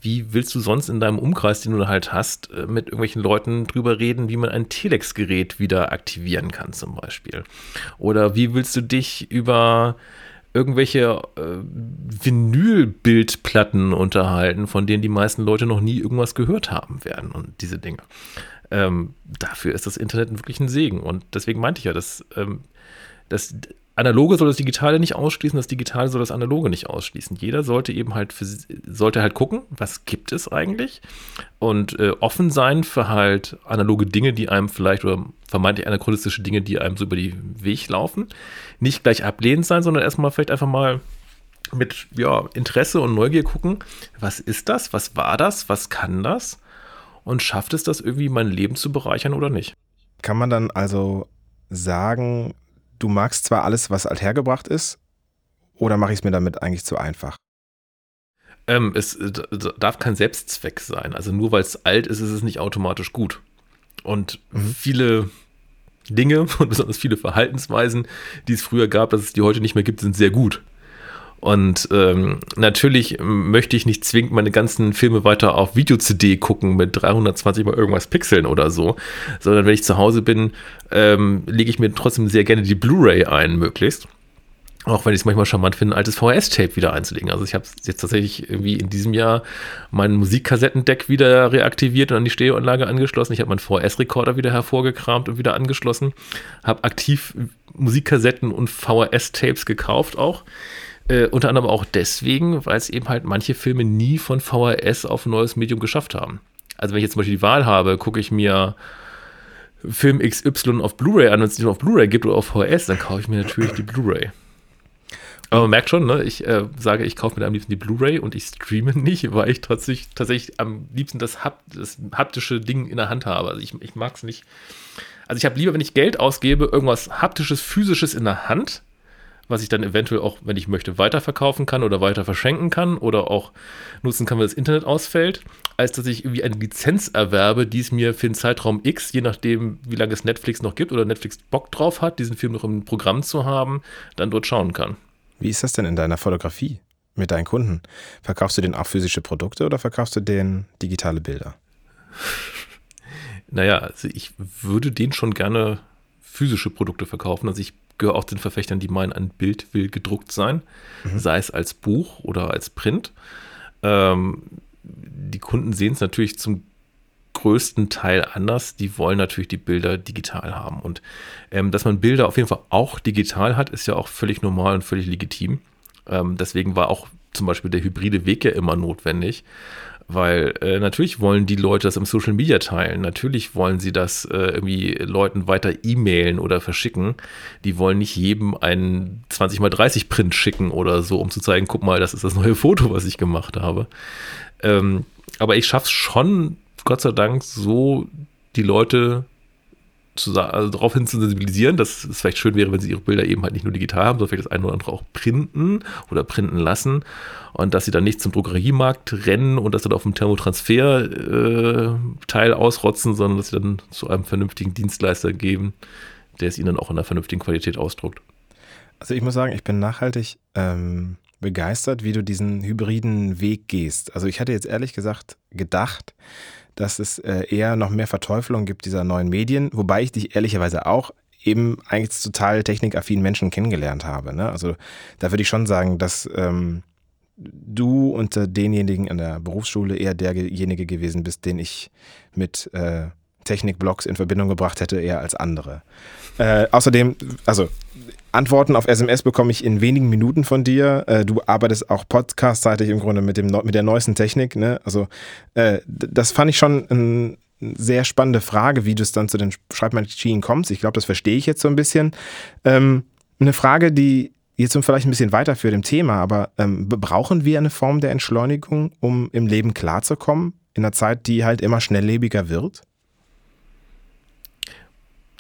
Wie willst du sonst in deinem Umkreis, den du halt hast, äh, mit irgendwelchen Leuten drüber reden, wie man ein Telex-Gerät wieder aktivieren kann, zum Beispiel? Oder wie willst du dich über irgendwelche äh, Vinylbildplatten unterhalten, von denen die meisten Leute noch nie irgendwas gehört haben werden und diese Dinge. Ähm, dafür ist das Internet wirklich ein Segen. Und deswegen meinte ich ja, dass ähm, das Analoge soll das Digitale nicht ausschließen, das Digitale soll das Analoge nicht ausschließen. Jeder sollte eben halt für, sollte halt gucken, was gibt es eigentlich und äh, offen sein für halt analoge Dinge, die einem vielleicht oder vermeintlich anachronistische Dinge, die einem so über den Weg laufen. Nicht gleich ablehnend sein, sondern erstmal vielleicht einfach mal mit ja, Interesse und Neugier gucken, was ist das, was war das, was kann das und schafft es das irgendwie mein Leben zu bereichern oder nicht? Kann man dann also sagen, du magst zwar alles, was althergebracht ist, oder mache ich es mir damit eigentlich zu einfach? Ähm, es darf kein Selbstzweck sein. Also nur weil es alt ist, ist es nicht automatisch gut. Und mhm. viele Dinge und besonders viele Verhaltensweisen, die es früher gab, dass es die heute nicht mehr gibt, sind sehr gut. Und ähm, natürlich möchte ich nicht zwingend meine ganzen Filme weiter auf Video-CD gucken mit 320 mal irgendwas Pixeln oder so, sondern wenn ich zu Hause bin, ähm, lege ich mir trotzdem sehr gerne die Blu-ray ein, möglichst. Auch wenn ich es manchmal charmant finde, ein altes VHS-Tape wieder einzulegen. Also ich habe jetzt tatsächlich irgendwie in diesem Jahr mein Musikkassettendeck wieder reaktiviert und an die Stereoanlage angeschlossen. Ich habe meinen VHS-Rekorder wieder hervorgekramt und wieder angeschlossen. Habe aktiv Musikkassetten und VHS-Tapes gekauft auch. Äh, unter anderem auch deswegen, weil es eben halt manche Filme nie von VHS auf neues Medium geschafft haben. Also wenn ich jetzt zum Beispiel die Wahl habe, gucke ich mir Film XY auf Blu-ray an, wenn es nicht auf Blu-ray gibt oder auf VHS, dann kaufe ich mir natürlich die Blu-ray. Aber man merkt schon, ne, ich äh, sage, ich kaufe mir am liebsten die Blu-ray und ich streame nicht, weil ich tatsächlich, tatsächlich am liebsten das, Hap das haptische Ding in der Hand habe. Also ich, ich mag es nicht. Also ich habe lieber, wenn ich Geld ausgebe, irgendwas haptisches, physisches in der Hand, was ich dann eventuell auch, wenn ich möchte, weiterverkaufen kann oder weiter verschenken kann oder auch nutzen kann, wenn das Internet ausfällt, als dass ich irgendwie eine Lizenz erwerbe, die es mir für den Zeitraum X, je nachdem, wie lange es Netflix noch gibt oder Netflix Bock drauf hat, diesen Film noch im Programm zu haben, dann dort schauen kann. Wie ist das denn in deiner Fotografie mit deinen Kunden? Verkaufst du denen auch physische Produkte oder verkaufst du denen digitale Bilder? Naja, also ich würde denen schon gerne physische Produkte verkaufen. Also ich gehöre auch den Verfechtern, die meinen, ein Bild will gedruckt sein, mhm. sei es als Buch oder als Print. Ähm, die Kunden sehen es natürlich zum größten Teil anders. Die wollen natürlich die Bilder digital haben. Und ähm, dass man Bilder auf jeden Fall auch digital hat, ist ja auch völlig normal und völlig legitim. Ähm, deswegen war auch zum Beispiel der hybride Weg ja immer notwendig. Weil äh, natürlich wollen die Leute das im Social Media teilen. Natürlich wollen sie das äh, irgendwie Leuten weiter e-mailen oder verschicken. Die wollen nicht jedem einen 20 x 30 Print schicken oder so, um zu zeigen, guck mal, das ist das neue Foto, was ich gemacht habe. Ähm, aber ich schaffe es schon, Gott sei Dank, so die Leute zu, also darauf hin zu sensibilisieren, dass es vielleicht schön wäre, wenn sie ihre Bilder eben halt nicht nur digital haben, sondern vielleicht das eine oder andere auch printen oder printen lassen und dass sie dann nicht zum Drogeriemarkt rennen und das dann auf dem Thermotransfer-Teil äh, ausrotzen, sondern dass sie dann zu einem vernünftigen Dienstleister geben, der es ihnen dann auch in einer vernünftigen Qualität ausdruckt. Also ich muss sagen, ich bin nachhaltig ähm, begeistert, wie du diesen hybriden Weg gehst. Also ich hatte jetzt ehrlich gesagt gedacht, dass es äh, eher noch mehr Verteufelung gibt dieser neuen Medien, wobei ich dich ehrlicherweise auch eben eigentlich total technikaffinen Menschen kennengelernt habe. Ne? Also da würde ich schon sagen, dass ähm, du unter denjenigen in der Berufsschule eher derjenige gewesen bist, den ich mit äh, Technikblogs in Verbindung gebracht hätte, eher als andere. Äh, außerdem, also Antworten auf SMS bekomme ich in wenigen Minuten von dir. Äh, du arbeitest auch podcastseitig im Grunde mit, dem, mit der neuesten Technik. Ne? Also äh, das fand ich schon eine sehr spannende Frage, wie du es dann zu den Schreibmaschinen kommst. Ich glaube, das verstehe ich jetzt so ein bisschen. Ähm, eine Frage, die jetzt vielleicht ein bisschen weiter für dem Thema, aber ähm, brauchen wir eine Form der Entschleunigung, um im Leben klarzukommen, in einer Zeit, die halt immer schnelllebiger wird?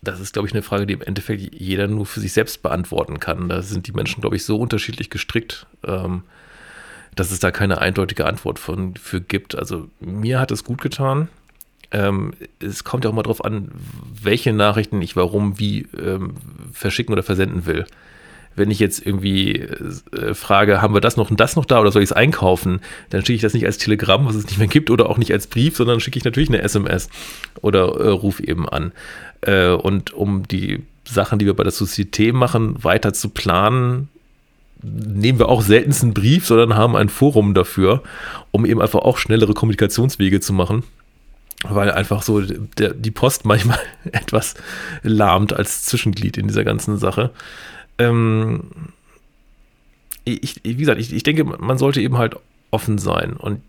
Das ist, glaube ich, eine Frage, die im Endeffekt jeder nur für sich selbst beantworten kann. Da sind die Menschen, glaube ich, so unterschiedlich gestrickt, ähm, dass es da keine eindeutige Antwort von, für gibt. Also mir hat es gut getan. Ähm, es kommt ja auch mal darauf an, welche Nachrichten ich warum, wie ähm, verschicken oder versenden will wenn ich jetzt irgendwie äh, frage, haben wir das noch und das noch da oder soll ich es einkaufen, dann schicke ich das nicht als Telegramm, was es nicht mehr gibt, oder auch nicht als Brief, sondern schicke ich natürlich eine SMS oder äh, ruf eben an. Äh, und um die Sachen, die wir bei der Société machen, weiter zu planen, nehmen wir auch seltenst einen Brief, sondern haben ein Forum dafür, um eben einfach auch schnellere Kommunikationswege zu machen weil einfach so der, die Post manchmal etwas lahmt als Zwischenglied in dieser ganzen Sache ähm, ich, wie gesagt, ich, ich denke, man sollte eben halt offen sein und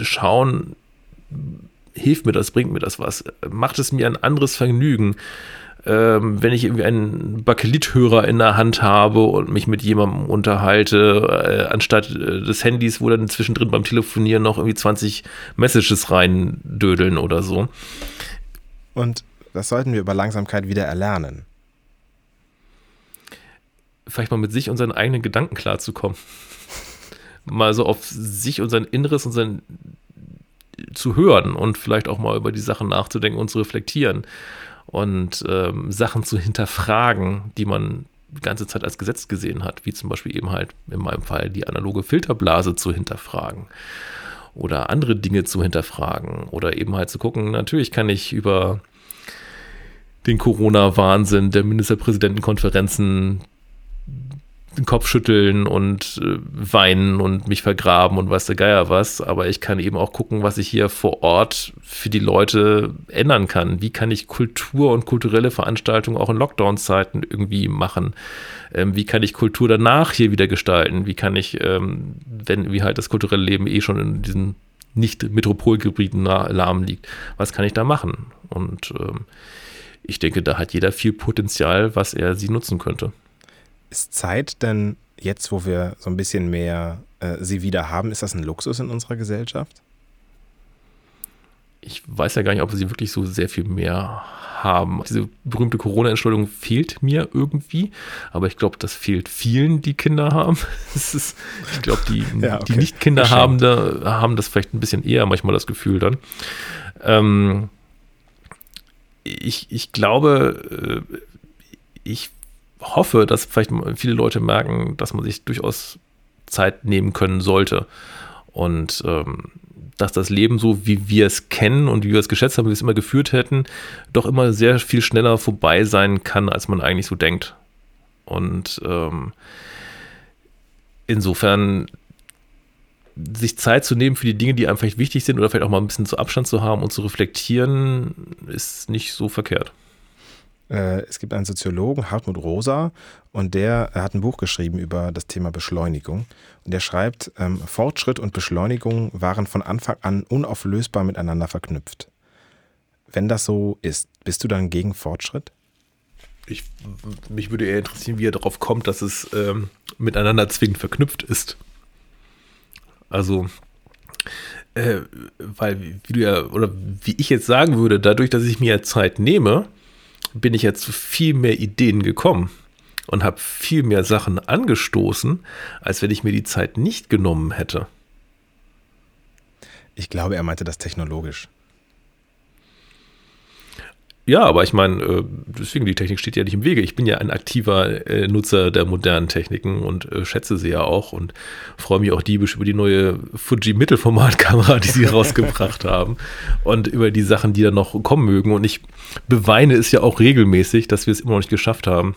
schauen, hilft mir das, bringt mir das was, macht es mir ein anderes Vergnügen, ähm, wenn ich irgendwie einen Bakelithörer in der Hand habe und mich mit jemandem unterhalte, äh, anstatt äh, des Handys, wo dann zwischendrin beim Telefonieren noch irgendwie 20 Messages reindödeln oder so. Und das sollten wir über Langsamkeit wieder erlernen vielleicht mal mit sich und seinen eigenen Gedanken klarzukommen. mal so auf sich und sein Inneres und sein zu hören und vielleicht auch mal über die Sachen nachzudenken und zu reflektieren und ähm, Sachen zu hinterfragen, die man die ganze Zeit als Gesetz gesehen hat, wie zum Beispiel eben halt in meinem Fall die analoge Filterblase zu hinterfragen oder andere Dinge zu hinterfragen oder eben halt zu gucken, natürlich kann ich über den Corona-Wahnsinn der Ministerpräsidentenkonferenzen den Kopf schütteln und äh, weinen und mich vergraben und weiß der Geier was, aber ich kann eben auch gucken, was ich hier vor Ort für die Leute ändern kann. Wie kann ich Kultur und kulturelle Veranstaltungen auch in Lockdown-Zeiten irgendwie machen? Ähm, wie kann ich Kultur danach hier wieder gestalten? Wie kann ich, ähm, wenn wie halt das kulturelle Leben eh schon in diesen nicht Metropolgebieten lahm liegt, was kann ich da machen? Und ähm, ich denke, da hat jeder viel Potenzial, was er sie nutzen könnte. Ist Zeit denn jetzt, wo wir so ein bisschen mehr äh, sie wieder haben, ist das ein Luxus in unserer Gesellschaft? Ich weiß ja gar nicht, ob wir sie wirklich so sehr viel mehr haben. Diese berühmte Corona-Entschuldigung fehlt mir irgendwie, aber ich glaube, das fehlt vielen, die Kinder haben. Ist, ich glaube, die, ja, okay. die nicht Kinder haben, da, haben das vielleicht ein bisschen eher manchmal das Gefühl dann. Ähm, ich, ich glaube, äh, ich hoffe, dass vielleicht viele Leute merken, dass man sich durchaus Zeit nehmen können sollte. Und ähm, dass das Leben so, wie wir es kennen und wie wir es geschätzt haben, wie wir es immer geführt hätten, doch immer sehr viel schneller vorbei sein kann, als man eigentlich so denkt. Und ähm, insofern sich Zeit zu nehmen für die Dinge, die einem vielleicht wichtig sind oder vielleicht auch mal ein bisschen zu Abstand zu haben und zu reflektieren, ist nicht so verkehrt. Äh, es gibt einen Soziologen, Hartmut Rosa, und der hat ein Buch geschrieben über das Thema Beschleunigung. Und der schreibt, ähm, Fortschritt und Beschleunigung waren von Anfang an unauflösbar miteinander verknüpft. Wenn das so ist, bist du dann gegen Fortschritt? Ich, mich würde eher interessieren, wie er darauf kommt, dass es ähm, miteinander zwingend verknüpft ist. Also, äh, weil, wie du ja, oder wie ich jetzt sagen würde, dadurch, dass ich mir Zeit nehme, bin ich ja zu viel mehr Ideen gekommen und habe viel mehr Sachen angestoßen, als wenn ich mir die Zeit nicht genommen hätte. Ich glaube, er meinte das technologisch. Ja, aber ich meine, äh, deswegen, die Technik steht ja nicht im Wege. Ich bin ja ein aktiver äh, Nutzer der modernen Techniken und äh, schätze sie ja auch und freue mich auch diebisch über die neue Fuji Mittelformatkamera, die sie rausgebracht haben und über die Sachen, die da noch kommen mögen. Und ich beweine es ja auch regelmäßig, dass wir es immer noch nicht geschafft haben,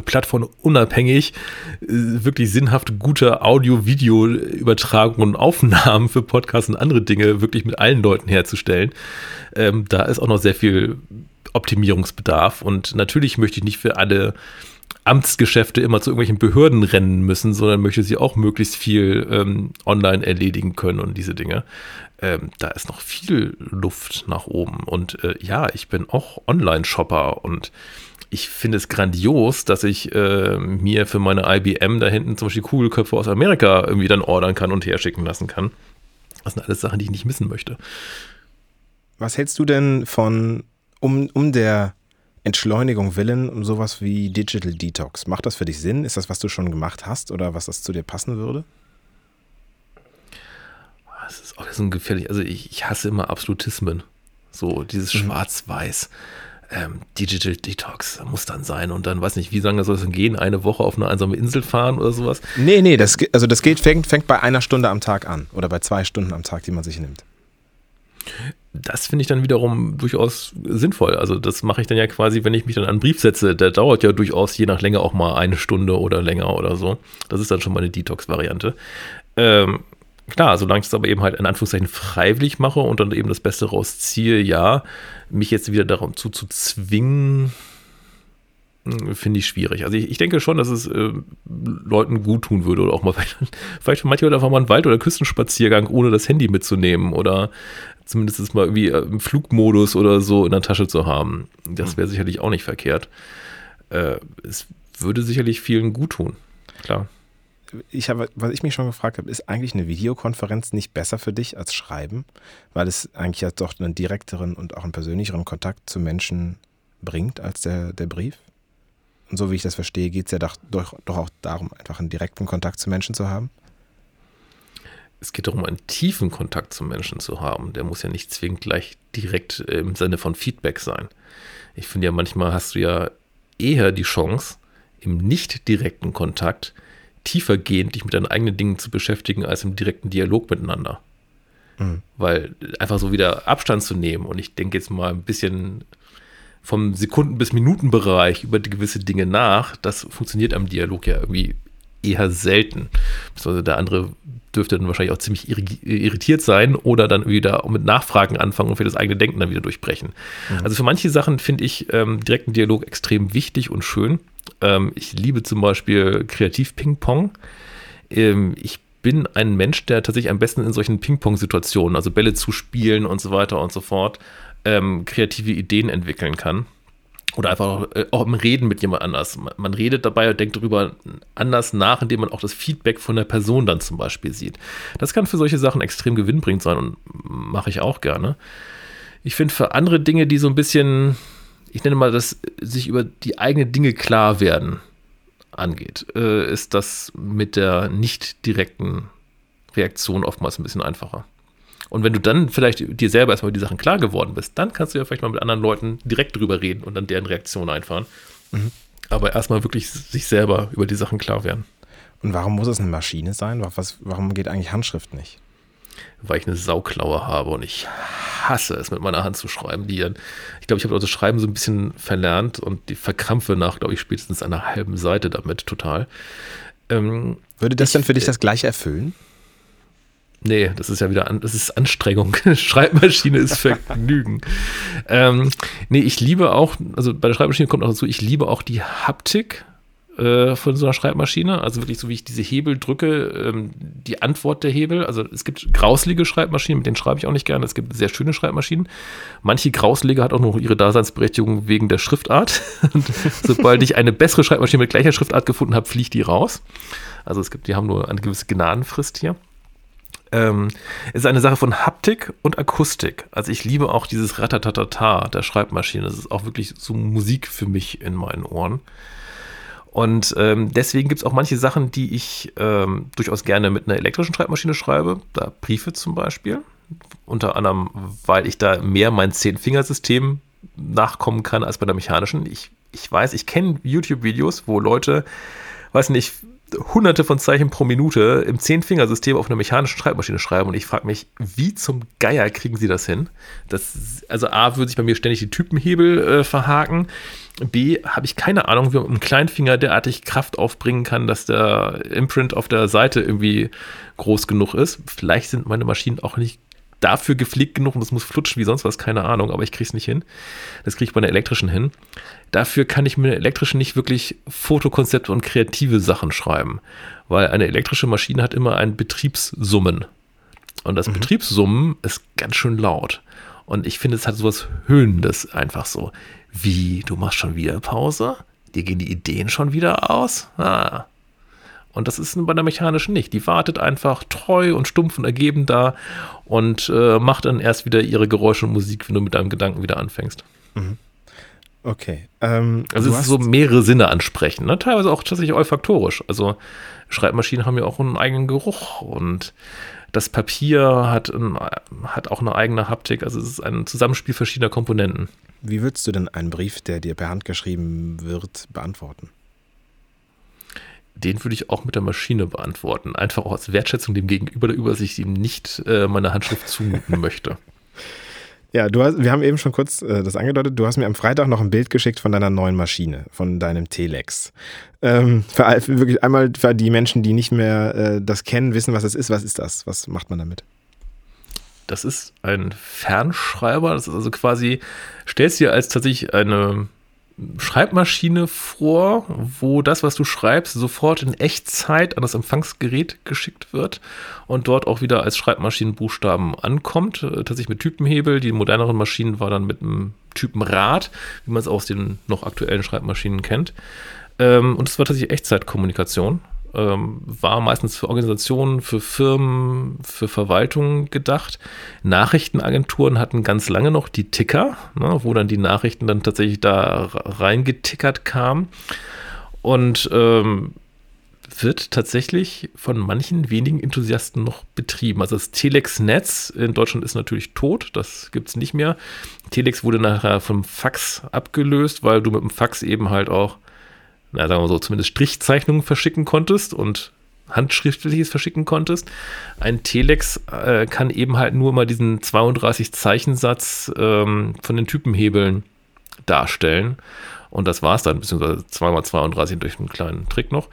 plattformunabhängig wirklich sinnhaft gute Audio-Video-Übertragungen und Aufnahmen für Podcasts und andere Dinge wirklich mit allen Leuten herzustellen. Ähm, da ist auch noch sehr viel Optimierungsbedarf und natürlich möchte ich nicht für alle Amtsgeschäfte immer zu irgendwelchen Behörden rennen müssen, sondern möchte sie auch möglichst viel ähm, online erledigen können und diese Dinge. Ähm, da ist noch viel Luft nach oben. Und äh, ja, ich bin auch Online-Shopper und ich finde es grandios, dass ich äh, mir für meine IBM da hinten zum Beispiel Kugelköpfe aus Amerika irgendwie dann ordern kann und herschicken lassen kann. Das sind alles Sachen, die ich nicht missen möchte. Was hältst du denn von, um, um der Entschleunigung willen, um sowas wie Digital Detox? Macht das für dich Sinn? Ist das, was du schon gemacht hast oder was das zu dir passen würde? Das ist auch so ein gefährlich. Also ich, ich hasse immer Absolutismen. So dieses mhm. Ähm, Digital Detox muss dann sein und dann, weiß nicht, wie lange soll es denn gehen? Eine Woche auf eine einsame Insel fahren oder sowas? Nee, nee, das, also das geht, fängt, fängt bei einer Stunde am Tag an oder bei zwei Stunden am Tag, die man sich nimmt. Das finde ich dann wiederum durchaus sinnvoll. Also das mache ich dann ja quasi, wenn ich mich dann an einen Brief setze. Der dauert ja durchaus je nach Länge auch mal eine Stunde oder länger oder so. Das ist dann schon mal eine Detox-Variante. Ähm, klar, solange ich es aber eben halt in Anführungszeichen freiwillig mache und dann eben das Beste rausziehe, ja, mich jetzt wieder dazu zu zwingen, hm, finde ich schwierig. Also ich, ich, denke schon, dass es äh, Leuten gut tun würde oder auch mal vielleicht, für manche einfach mal einen Wald- oder Küstenspaziergang ohne das Handy mitzunehmen oder zumindest mal irgendwie äh, im Flugmodus oder so in der Tasche zu haben. Das hm. wäre sicherlich auch nicht verkehrt. Äh, es würde sicherlich vielen gut tun, klar ich habe, was ich mich schon gefragt habe, ist eigentlich eine Videokonferenz nicht besser für dich als Schreiben, weil es eigentlich ja doch einen direkteren und auch einen persönlicheren Kontakt zu Menschen bringt als der, der Brief? Und so wie ich das verstehe, geht es ja doch, doch, doch auch darum, einfach einen direkten Kontakt zu Menschen zu haben. Es geht darum, einen tiefen Kontakt zu Menschen zu haben. Der muss ja nicht zwingend gleich direkt im Sinne von Feedback sein. Ich finde ja, manchmal hast du ja eher die Chance, im nicht direkten Kontakt tiefergehend dich mit deinen eigenen Dingen zu beschäftigen, als im direkten Dialog miteinander. Mhm. Weil einfach so wieder Abstand zu nehmen und ich denke jetzt mal ein bisschen vom Sekunden- bis Minutenbereich über gewisse Dinge nach, das funktioniert am Dialog ja irgendwie eher selten. Also der andere dürfte dann wahrscheinlich auch ziemlich irritiert sein oder dann wieder mit Nachfragen anfangen und für das eigene Denken dann wieder durchbrechen. Mhm. Also für manche Sachen finde ich ähm, direkten Dialog extrem wichtig und schön. Ähm, ich liebe zum Beispiel Kreativ-Ping-Pong. Ähm, ich bin ein Mensch, der tatsächlich am besten in solchen Ping-Pong-Situationen, also Bälle zu spielen und so weiter und so fort, ähm, kreative Ideen entwickeln kann. Oder einfach auch, äh, auch, im Reden mit jemand anders. Man, man, redet dabei und denkt darüber anders nach, indem man auch das Feedback von der Person dann zum Beispiel sieht. Das kann für solche Sachen extrem gewinnbringend sein und mache ich auch gerne. Ich finde für andere Dinge, die so ein bisschen ich nenne mal das, sich über die eigenen Dinge klar werden angeht, äh, ist das mit der nicht direkten Reaktion oftmals ein bisschen einfacher. Und wenn du dann vielleicht dir selber erstmal über die Sachen klar geworden bist, dann kannst du ja vielleicht mal mit anderen Leuten direkt drüber reden und dann deren Reaktion einfahren. Mhm. Aber erstmal wirklich sich selber über die Sachen klar werden. Und warum muss es eine Maschine sein? Was, warum geht eigentlich Handschrift nicht? Weil ich eine Sauklaue habe und ich hasse es, mit meiner Hand zu schreiben. Die dann, ich glaube, ich habe das Schreiben so ein bisschen verlernt und die verkrampfe nach, glaube ich, spätestens einer halben Seite damit total. Ähm, Würde das ich, denn für dich das gleiche erfüllen? Nee, das ist ja wieder an, das ist Anstrengung. Schreibmaschine ist Vergnügen. ähm, nee, ich liebe auch, also bei der Schreibmaschine kommt auch dazu, ich liebe auch die Haptik äh, von so einer Schreibmaschine. Also wirklich so, wie ich diese Hebel drücke, ähm, die Antwort der Hebel. Also es gibt grauslige Schreibmaschinen, mit denen schreibe ich auch nicht gerne. Es gibt sehr schöne Schreibmaschinen. Manche grauslige hat auch noch ihre Daseinsberechtigung wegen der Schriftart. Und sobald ich eine bessere Schreibmaschine mit gleicher Schriftart gefunden habe, fliegt die raus. Also es gibt, die haben nur eine gewisse Gnadenfrist hier. Ähm, es ist eine Sache von Haptik und Akustik. Also ich liebe auch dieses Ratatatata der Schreibmaschine. Das ist auch wirklich so Musik für mich in meinen Ohren. Und ähm, deswegen gibt es auch manche Sachen, die ich ähm, durchaus gerne mit einer elektrischen Schreibmaschine schreibe. Da Briefe zum Beispiel. Unter anderem, weil ich da mehr mein Zehn-Fingersystem nachkommen kann als bei der mechanischen. Ich, ich weiß, ich kenne YouTube-Videos, wo Leute, weiß nicht, hunderte von Zeichen pro Minute im Zehn-Fingersystem auf einer mechanischen Schreibmaschine schreiben und ich frage mich, wie zum Geier kriegen sie das hin? Das, also A, würde sich bei mir ständig die Typenhebel äh, verhaken. B, habe ich keine Ahnung, wie man mit einem Kleinfinger derartig Kraft aufbringen kann, dass der Imprint auf der Seite irgendwie groß genug ist. Vielleicht sind meine Maschinen auch nicht dafür gepflegt genug und das muss flutschen wie sonst was, keine Ahnung, aber ich kriege es nicht hin. Das kriege ich bei einer elektrischen hin. Dafür kann ich mit einer elektrischen nicht wirklich Fotokonzepte und kreative Sachen schreiben, weil eine elektrische Maschine hat immer ein Betriebssummen. Und das mhm. Betriebssummen ist ganz schön laut. Und ich finde, es hat sowas Höhnendes einfach so. Wie, du machst schon wieder Pause? Dir gehen die Ideen schon wieder aus? Ah. Und das ist bei der mechanischen nicht. Die wartet einfach treu und stumpf und ergeben da und äh, macht dann erst wieder ihre Geräusche und Musik, wenn du mit deinem Gedanken wieder anfängst. Mhm. Okay. Ähm, also es ist so mehrere Sinne ansprechen, ne? teilweise auch tatsächlich olfaktorisch. Also Schreibmaschinen haben ja auch einen eigenen Geruch und das Papier hat, ein, hat auch eine eigene Haptik. Also es ist ein Zusammenspiel verschiedener Komponenten. Wie würdest du denn einen Brief, der dir per Hand geschrieben wird, beantworten? Den würde ich auch mit der Maschine beantworten. Einfach auch als Wertschätzung dem Gegenüber, der über sich ihm nicht äh, meine Handschrift zumuten möchte. Ja, du hast, wir haben eben schon kurz äh, das angedeutet. Du hast mir am Freitag noch ein Bild geschickt von deiner neuen Maschine, von deinem Telex. Ähm, für, für, wirklich einmal für die Menschen, die nicht mehr äh, das kennen, wissen, was es ist. Was ist das? Was macht man damit? Das ist ein Fernschreiber. Das ist also quasi, stellst dir als tatsächlich eine Schreibmaschine vor, wo das, was du schreibst, sofort in Echtzeit an das Empfangsgerät geschickt wird und dort auch wieder als Schreibmaschinenbuchstaben ankommt. Äh, tatsächlich mit Typenhebel. Die moderneren Maschinen war dann mit einem Typenrad, wie man es aus den noch aktuellen Schreibmaschinen kennt. Ähm, und es war tatsächlich Echtzeitkommunikation ähm, war meistens für Organisationen, für Firmen, für Verwaltungen gedacht. Nachrichtenagenturen hatten ganz lange noch die Ticker, ne, wo dann die Nachrichten dann tatsächlich da reingetickert kamen. Und ähm, wird tatsächlich von manchen wenigen Enthusiasten noch betrieben. Also das Telex-Netz in Deutschland ist natürlich tot, das gibt es nicht mehr. Telex wurde nachher vom Fax abgelöst, weil du mit dem Fax eben halt auch na, sagen wir so, zumindest Strichzeichnungen verschicken konntest und handschriftliches verschicken konntest. Ein Telex äh, kann eben halt nur mal diesen 32 Zeichensatz ähm, von den Typenhebeln darstellen. Und das war es dann, beziehungsweise 2x32 durch einen kleinen Trick noch.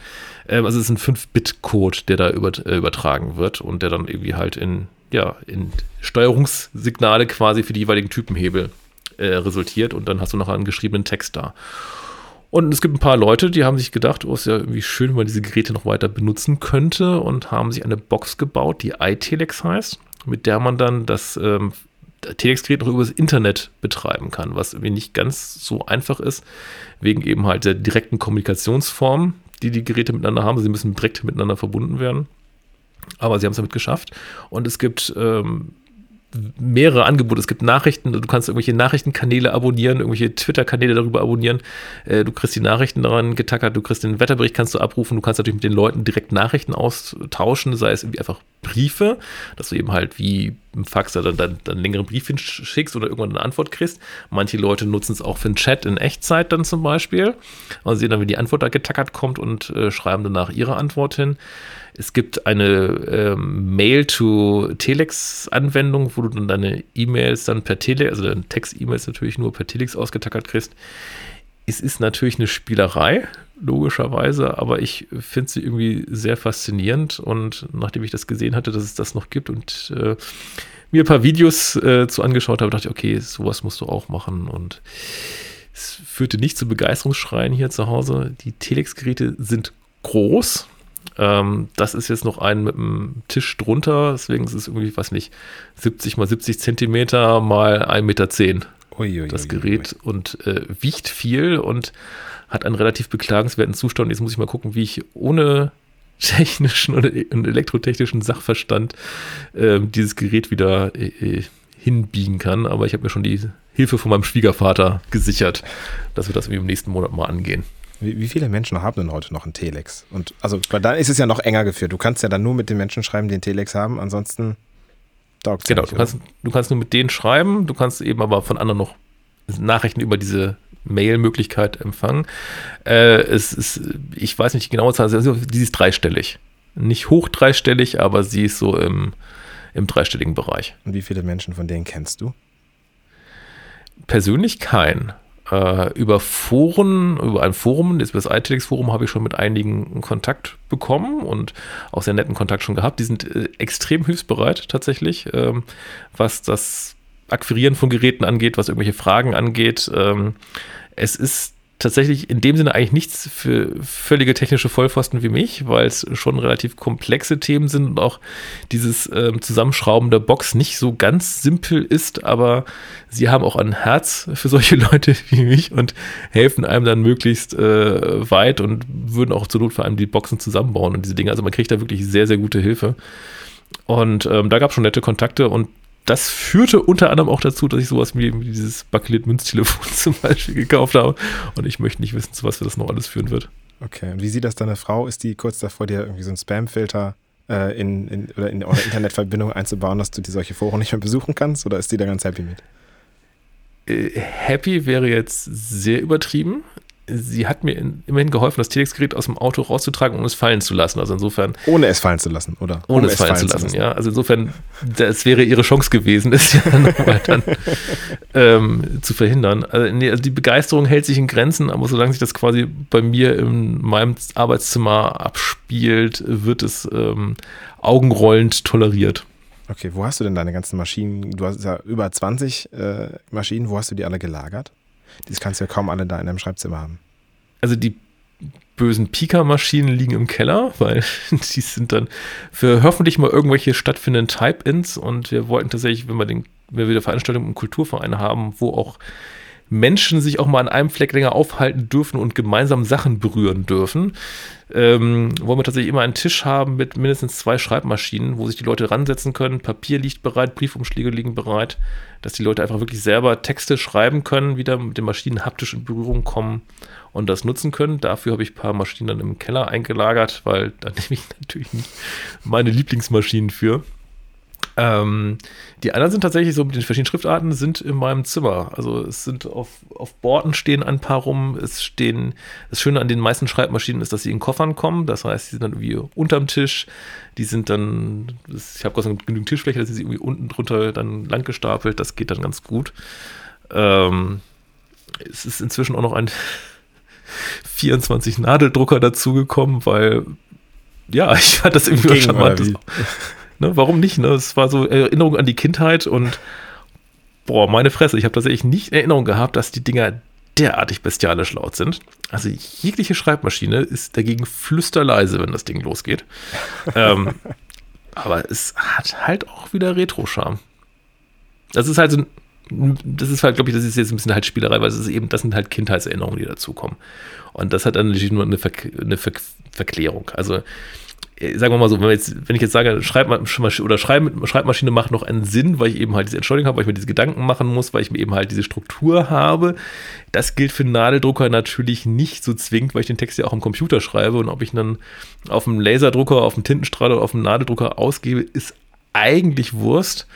Ähm, also es ist ein 5-Bit-Code, der da über, äh, übertragen wird und der dann irgendwie halt in, ja, in Steuerungssignale quasi für die jeweiligen Typenhebel äh, resultiert und dann hast du noch einen geschriebenen Text da. Und es gibt ein paar Leute, die haben sich gedacht, oh, ist ja irgendwie schön, wenn man diese Geräte noch weiter benutzen könnte und haben sich eine Box gebaut, die iTelex heißt, mit der man dann das ähm, Telex-Gerät noch übers Internet betreiben kann, was irgendwie nicht ganz so einfach ist, wegen eben halt der direkten Kommunikationsform, die die Geräte miteinander haben. Sie müssen direkt miteinander verbunden werden. Aber sie haben es damit geschafft. Und es gibt ähm, mehrere Angebote. Es gibt Nachrichten, du kannst irgendwelche Nachrichtenkanäle abonnieren, irgendwelche Twitter-Kanäle darüber abonnieren. Äh, du kriegst die Nachrichten daran getackert, du kriegst den Wetterbericht, kannst du abrufen, du kannst natürlich mit den Leuten direkt Nachrichten austauschen, sei es irgendwie einfach Briefe, dass du eben halt wie im Fax dann, dann, dann einen längeren Brief hinschickst oder irgendwann eine Antwort kriegst. Manche Leute nutzen es auch für einen Chat in Echtzeit dann zum Beispiel. Und sehen dann, wie die Antwort da getackert kommt und äh, schreiben danach ihre Antwort hin. Es gibt eine ähm, Mail-to-Telex-Anwendung, wo du dann deine E-Mails dann per Telex, also deine Text-E-Mails natürlich nur per Telex ausgetackert kriegst. Es ist natürlich eine Spielerei, logischerweise, aber ich finde sie irgendwie sehr faszinierend und nachdem ich das gesehen hatte, dass es das noch gibt und äh, mir ein paar Videos äh, zu angeschaut habe, dachte ich, okay, sowas musst du auch machen und es führte nicht zu Begeisterungsschreien hier zu Hause. Die Telex-Geräte sind groß, ähm, das ist jetzt noch ein mit einem Tisch drunter, deswegen ist es irgendwie, weiß nicht, 70 mal 70 Zentimeter mal 1,10 Meter. Ui, ui, das Gerät ui, und äh, wiegt viel und hat einen relativ beklagenswerten Zustand. Jetzt muss ich mal gucken, wie ich ohne technischen oder elektrotechnischen Sachverstand äh, dieses Gerät wieder äh, äh, hinbiegen kann. Aber ich habe mir schon die Hilfe von meinem Schwiegervater gesichert, dass wir das irgendwie im nächsten Monat mal angehen. Wie, wie, viele Menschen haben denn heute noch einen Telex? Und also, dann ist es ja noch enger geführt. Du kannst ja dann nur mit den Menschen schreiben, die einen Telex haben, ansonsten taugt es Genau, nicht, du, kannst, du kannst nur mit denen schreiben, du kannst eben aber von anderen noch Nachrichten über diese Mail-Möglichkeit empfangen. Äh, es ist, ich weiß nicht die genaue Zahl, also die ist dreistellig. Nicht hoch dreistellig, aber sie ist so im, im dreistelligen Bereich. Und wie viele Menschen von denen kennst du? Persönlich keinen. Äh, über Foren, über ein Forum, das, das iTelex-Forum, habe ich schon mit einigen Kontakt bekommen und auch sehr netten Kontakt schon gehabt. Die sind äh, extrem hilfsbereit tatsächlich, ähm, was das Akquirieren von Geräten angeht, was irgendwelche Fragen angeht. Ähm, es ist tatsächlich in dem Sinne eigentlich nichts für völlige technische Vollpfosten wie mich, weil es schon relativ komplexe Themen sind und auch dieses ähm, Zusammenschrauben der Box nicht so ganz simpel ist, aber sie haben auch ein Herz für solche Leute wie mich und helfen einem dann möglichst äh, weit und würden auch zur Not vor allem die Boxen zusammenbauen und diese Dinge. Also man kriegt da wirklich sehr, sehr gute Hilfe. Und ähm, da gab es schon nette Kontakte und das führte unter anderem auch dazu, dass ich sowas wie dieses Bakelit-Münztelefon zum Beispiel gekauft habe. Und ich möchte nicht wissen, zu was das noch alles führen wird. Okay, und wie sieht das deine Frau? Ist die kurz davor, dir irgendwie so einen Spam-Filter äh, in, in, oder in eure Internetverbindung einzubauen, dass du die solche Foren nicht mehr besuchen kannst? Oder ist die da ganz happy mit? Äh, happy wäre jetzt sehr übertrieben sie hat mir in, immerhin geholfen, das Telex-Gerät aus dem Auto rauszutragen, um es fallen zu lassen. Also insofern. Ohne es fallen zu lassen, oder? Ohne um es, fallen, fallen, zu lassen, lassen, ja. Also insofern, das wäre ihre Chance gewesen, es ja nochmal dann ähm, zu verhindern. Also, nee, also die Begeisterung hält sich in Grenzen, aber solange sich das quasi bei mir in meinem Arbeitszimmer abspielt, wird es ähm, augenrollend toleriert. Okay, wo hast du denn deine ganzen Maschinen? Du hast ja über 20 äh, Maschinen, wo hast du die alle gelagert? Das kannst du ja kaum alle da in deinem Schreibzimmer haben. Also die bösen Pika-Maschinen liegen im Keller, weil die sind dann für hoffentlich mal irgendwelche stattfindenden Type-Ins und wir wollten tatsächlich, wenn wir, den, wenn wir wieder Veranstaltungen im Kulturverein haben, wo auch Menschen sich auch mal an einem Fleck länger aufhalten dürfen und gemeinsam Sachen berühren dürfen, ähm, wollen wir tatsächlich immer einen Tisch haben mit mindestens zwei Schreibmaschinen, wo sich die Leute ransetzen können. Papier liegt bereit, Briefumschläge liegen bereit, dass die Leute einfach wirklich selber Texte schreiben können, wieder mit den Maschinen haptisch in Berührung kommen und das nutzen können. Dafür habe ich ein paar Maschinen dann im Keller eingelagert, weil da nehme ich natürlich meine Lieblingsmaschinen für. Ähm, die anderen sind tatsächlich so mit den verschiedenen Schriftarten sind in meinem Zimmer. Also es sind auf, auf Borden stehen ein paar rum. Es stehen, das Schöne an den meisten Schreibmaschinen ist, dass sie in Koffern kommen. Das heißt, sie sind dann irgendwie unterm Tisch. Die sind dann, ich habe genügend Tischfläche, dass sie irgendwie unten drunter dann lang gestapelt. Das geht dann ganz gut. Ähm, es ist inzwischen auch noch ein 24 Nadeldrucker dazugekommen, weil ja, ich fand das irgendwie schon mal. Ne, warum nicht? Ne? Es war so Erinnerung an die Kindheit und boah, meine Fresse, ich habe tatsächlich nicht Erinnerung gehabt, dass die Dinger derartig bestialisch laut sind. Also jegliche Schreibmaschine ist dagegen flüsterleise, wenn das Ding losgeht. ähm, aber es hat halt auch wieder Retro-Charme. Das ist halt so das ist halt, glaube ich, das ist jetzt ein bisschen halt Spielerei, weil es ist eben, das sind halt Kindheitserinnerungen, die dazukommen. Und das hat dann natürlich nur eine, Ver eine Ver Verklärung. Also sagen wir mal so, wenn, jetzt, wenn ich jetzt sage, Schreibmaschine oder Schreibmaschine macht noch einen Sinn, weil ich eben halt diese Entschuldigung habe, weil ich mir diese Gedanken machen muss, weil ich mir eben halt diese Struktur habe. Das gilt für Nadeldrucker natürlich nicht so zwingend, weil ich den Text ja auch am Computer schreibe und ob ich dann auf dem Laserdrucker, auf dem Tintenstrahler oder auf dem Nadeldrucker ausgebe, ist eigentlich Wurst.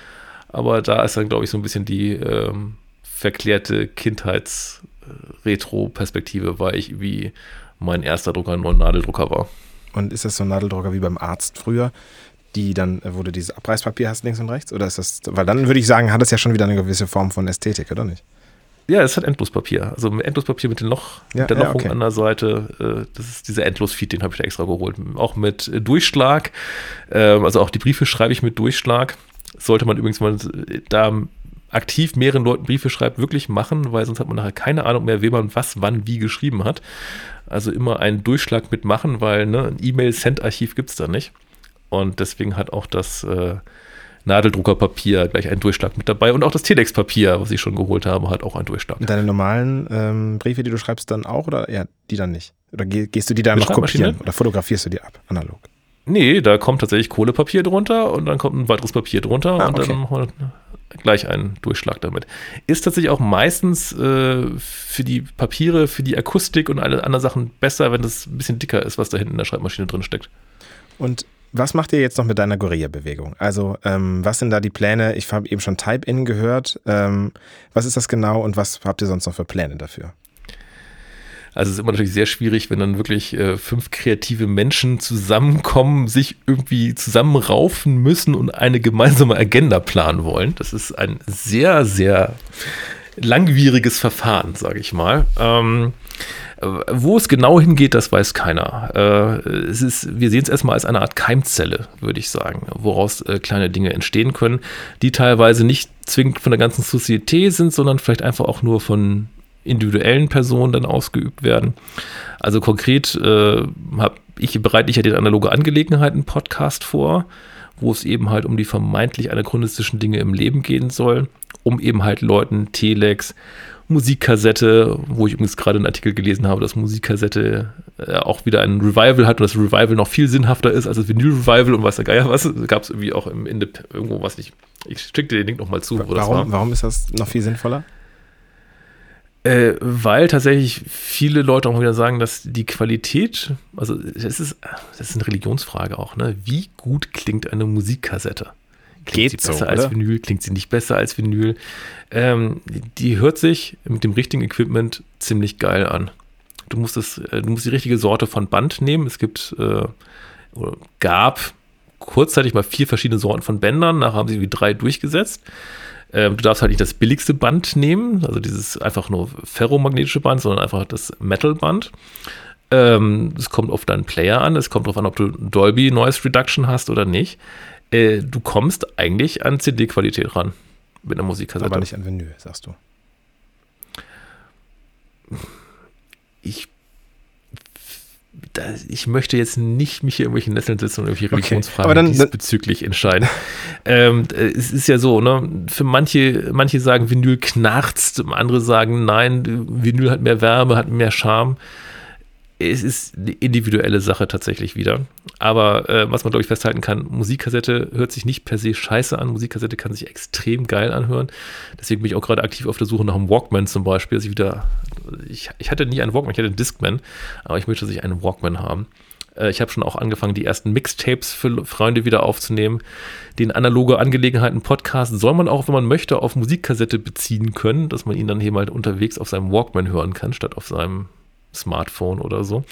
Aber da ist dann, glaube ich, so ein bisschen die ähm, verklärte Kindheits-Retro-Perspektive, weil ich wie mein erster Drucker ein Nadeldrucker war. Und ist das so ein Nadeldrucker wie beim Arzt früher, die dann, wo du dieses Abreißpapier hast links und rechts? Oder ist das, weil dann würde ich sagen, hat es ja schon wieder eine gewisse Form von Ästhetik, oder nicht? Ja, es hat Endlospapier. Also Endlospapier mit, den Loch, ja, mit der Lochung ja, okay. an der Seite. Äh, das ist dieser Endlosfeed, den habe ich da extra geholt. Auch mit Durchschlag. Ähm, also auch die Briefe schreibe ich mit Durchschlag. Sollte man übrigens mal da aktiv mehreren Leuten Briefe schreibt, wirklich machen, weil sonst hat man nachher keine Ahnung mehr, wem man was, wann, wie geschrieben hat. Also immer einen Durchschlag mitmachen, weil ne, ein E-Mail-Send-Archiv gibt es da nicht. Und deswegen hat auch das äh, Nadeldruckerpapier gleich einen Durchschlag mit dabei. Und auch das Telex-Papier, was ich schon geholt habe, hat auch einen Durchschlag. Deine normalen ähm, Briefe, die du schreibst, dann auch oder ja, die dann nicht? Oder gehst du die dann noch kopieren oder fotografierst du die ab, analog? Nee, da kommt tatsächlich Kohlepapier drunter und dann kommt ein weiteres Papier drunter ah, und okay. dann wir gleich einen Durchschlag damit. Ist tatsächlich auch meistens äh, für die Papiere, für die Akustik und alle anderen Sachen besser, wenn das ein bisschen dicker ist, was da hinten in der Schreibmaschine drin steckt. Und was macht ihr jetzt noch mit deiner Goria-Bewegung? Also, ähm, was sind da die Pläne? Ich habe eben schon Type-In gehört. Ähm, was ist das genau und was habt ihr sonst noch für Pläne dafür? Also es ist immer natürlich sehr schwierig, wenn dann wirklich äh, fünf kreative Menschen zusammenkommen, sich irgendwie zusammenraufen müssen und eine gemeinsame Agenda planen wollen. Das ist ein sehr, sehr langwieriges Verfahren, sage ich mal. Ähm, wo es genau hingeht, das weiß keiner. Äh, es ist, wir sehen es erstmal als eine Art Keimzelle, würde ich sagen, woraus äh, kleine Dinge entstehen können, die teilweise nicht zwingend von der ganzen Societät sind, sondern vielleicht einfach auch nur von individuellen Personen dann ausgeübt werden. Also konkret äh, habe ich bereite ich ja den analoge Angelegenheiten Podcast vor, wo es eben halt um die vermeintlich anachronistischen Dinge im Leben gehen soll, um eben halt Leuten Telex, Musikkassette, wo ich übrigens gerade einen Artikel gelesen habe, dass Musikkassette äh, auch wieder ein Revival hat und das Revival noch viel sinnhafter ist als das Vinyl-Revival und was der Geier was. Gab es irgendwie auch im Indep irgendwo was nicht. Ich schicke dir den Link nochmal zu. Warum, warum ist das noch viel sinnvoller? Äh, weil tatsächlich viele Leute auch wieder sagen, dass die Qualität, also das ist, das ist eine Religionsfrage auch, ne? Wie gut klingt eine Musikkassette? Klingt Geht sie besser so, als Vinyl? Klingt sie nicht besser als Vinyl? Ähm, die hört sich mit dem richtigen Equipment ziemlich geil an. Du musst, das, äh, du musst die richtige Sorte von Band nehmen. Es gibt, äh, gab kurzzeitig mal vier verschiedene Sorten von Bändern. Nachher haben sie wie drei durchgesetzt. Ähm, du darfst halt nicht das billigste Band nehmen, also dieses einfach nur ferromagnetische Band, sondern einfach das Metal-Band. Ähm, es kommt auf deinen Player an, es kommt darauf an, ob du Dolby Noise Reduction hast oder nicht. Äh, du kommst eigentlich an CD-Qualität ran mit einer Musikkassette. Aber nicht an Vinyl, sagst du. Ich ich möchte jetzt nicht mich hier irgendwelche Nesseln sitzen und irgendwelche Religionsfragen okay, dann, diesbezüglich entscheiden. ähm, äh, es ist ja so, ne? Für manche, manche sagen, Vinyl knarzt, andere sagen, nein, Vinyl hat mehr Wärme, hat mehr Charme es ist eine individuelle Sache tatsächlich wieder. Aber äh, was man, glaube ich, festhalten kann, Musikkassette hört sich nicht per se scheiße an. Musikkassette kann sich extrem geil anhören. Deswegen bin ich auch gerade aktiv auf der Suche nach einem Walkman zum Beispiel. Also ich, wieder, ich, ich hatte nie einen Walkman, ich hatte einen Discman, aber ich möchte, dass ich einen Walkman haben. Äh, ich habe schon auch angefangen, die ersten Mixtapes für Freunde wieder aufzunehmen. Den analoge Angelegenheiten Podcast soll man auch, wenn man möchte, auf Musikkassette beziehen können, dass man ihn dann hier mal unterwegs auf seinem Walkman hören kann, statt auf seinem Smartphone oder so.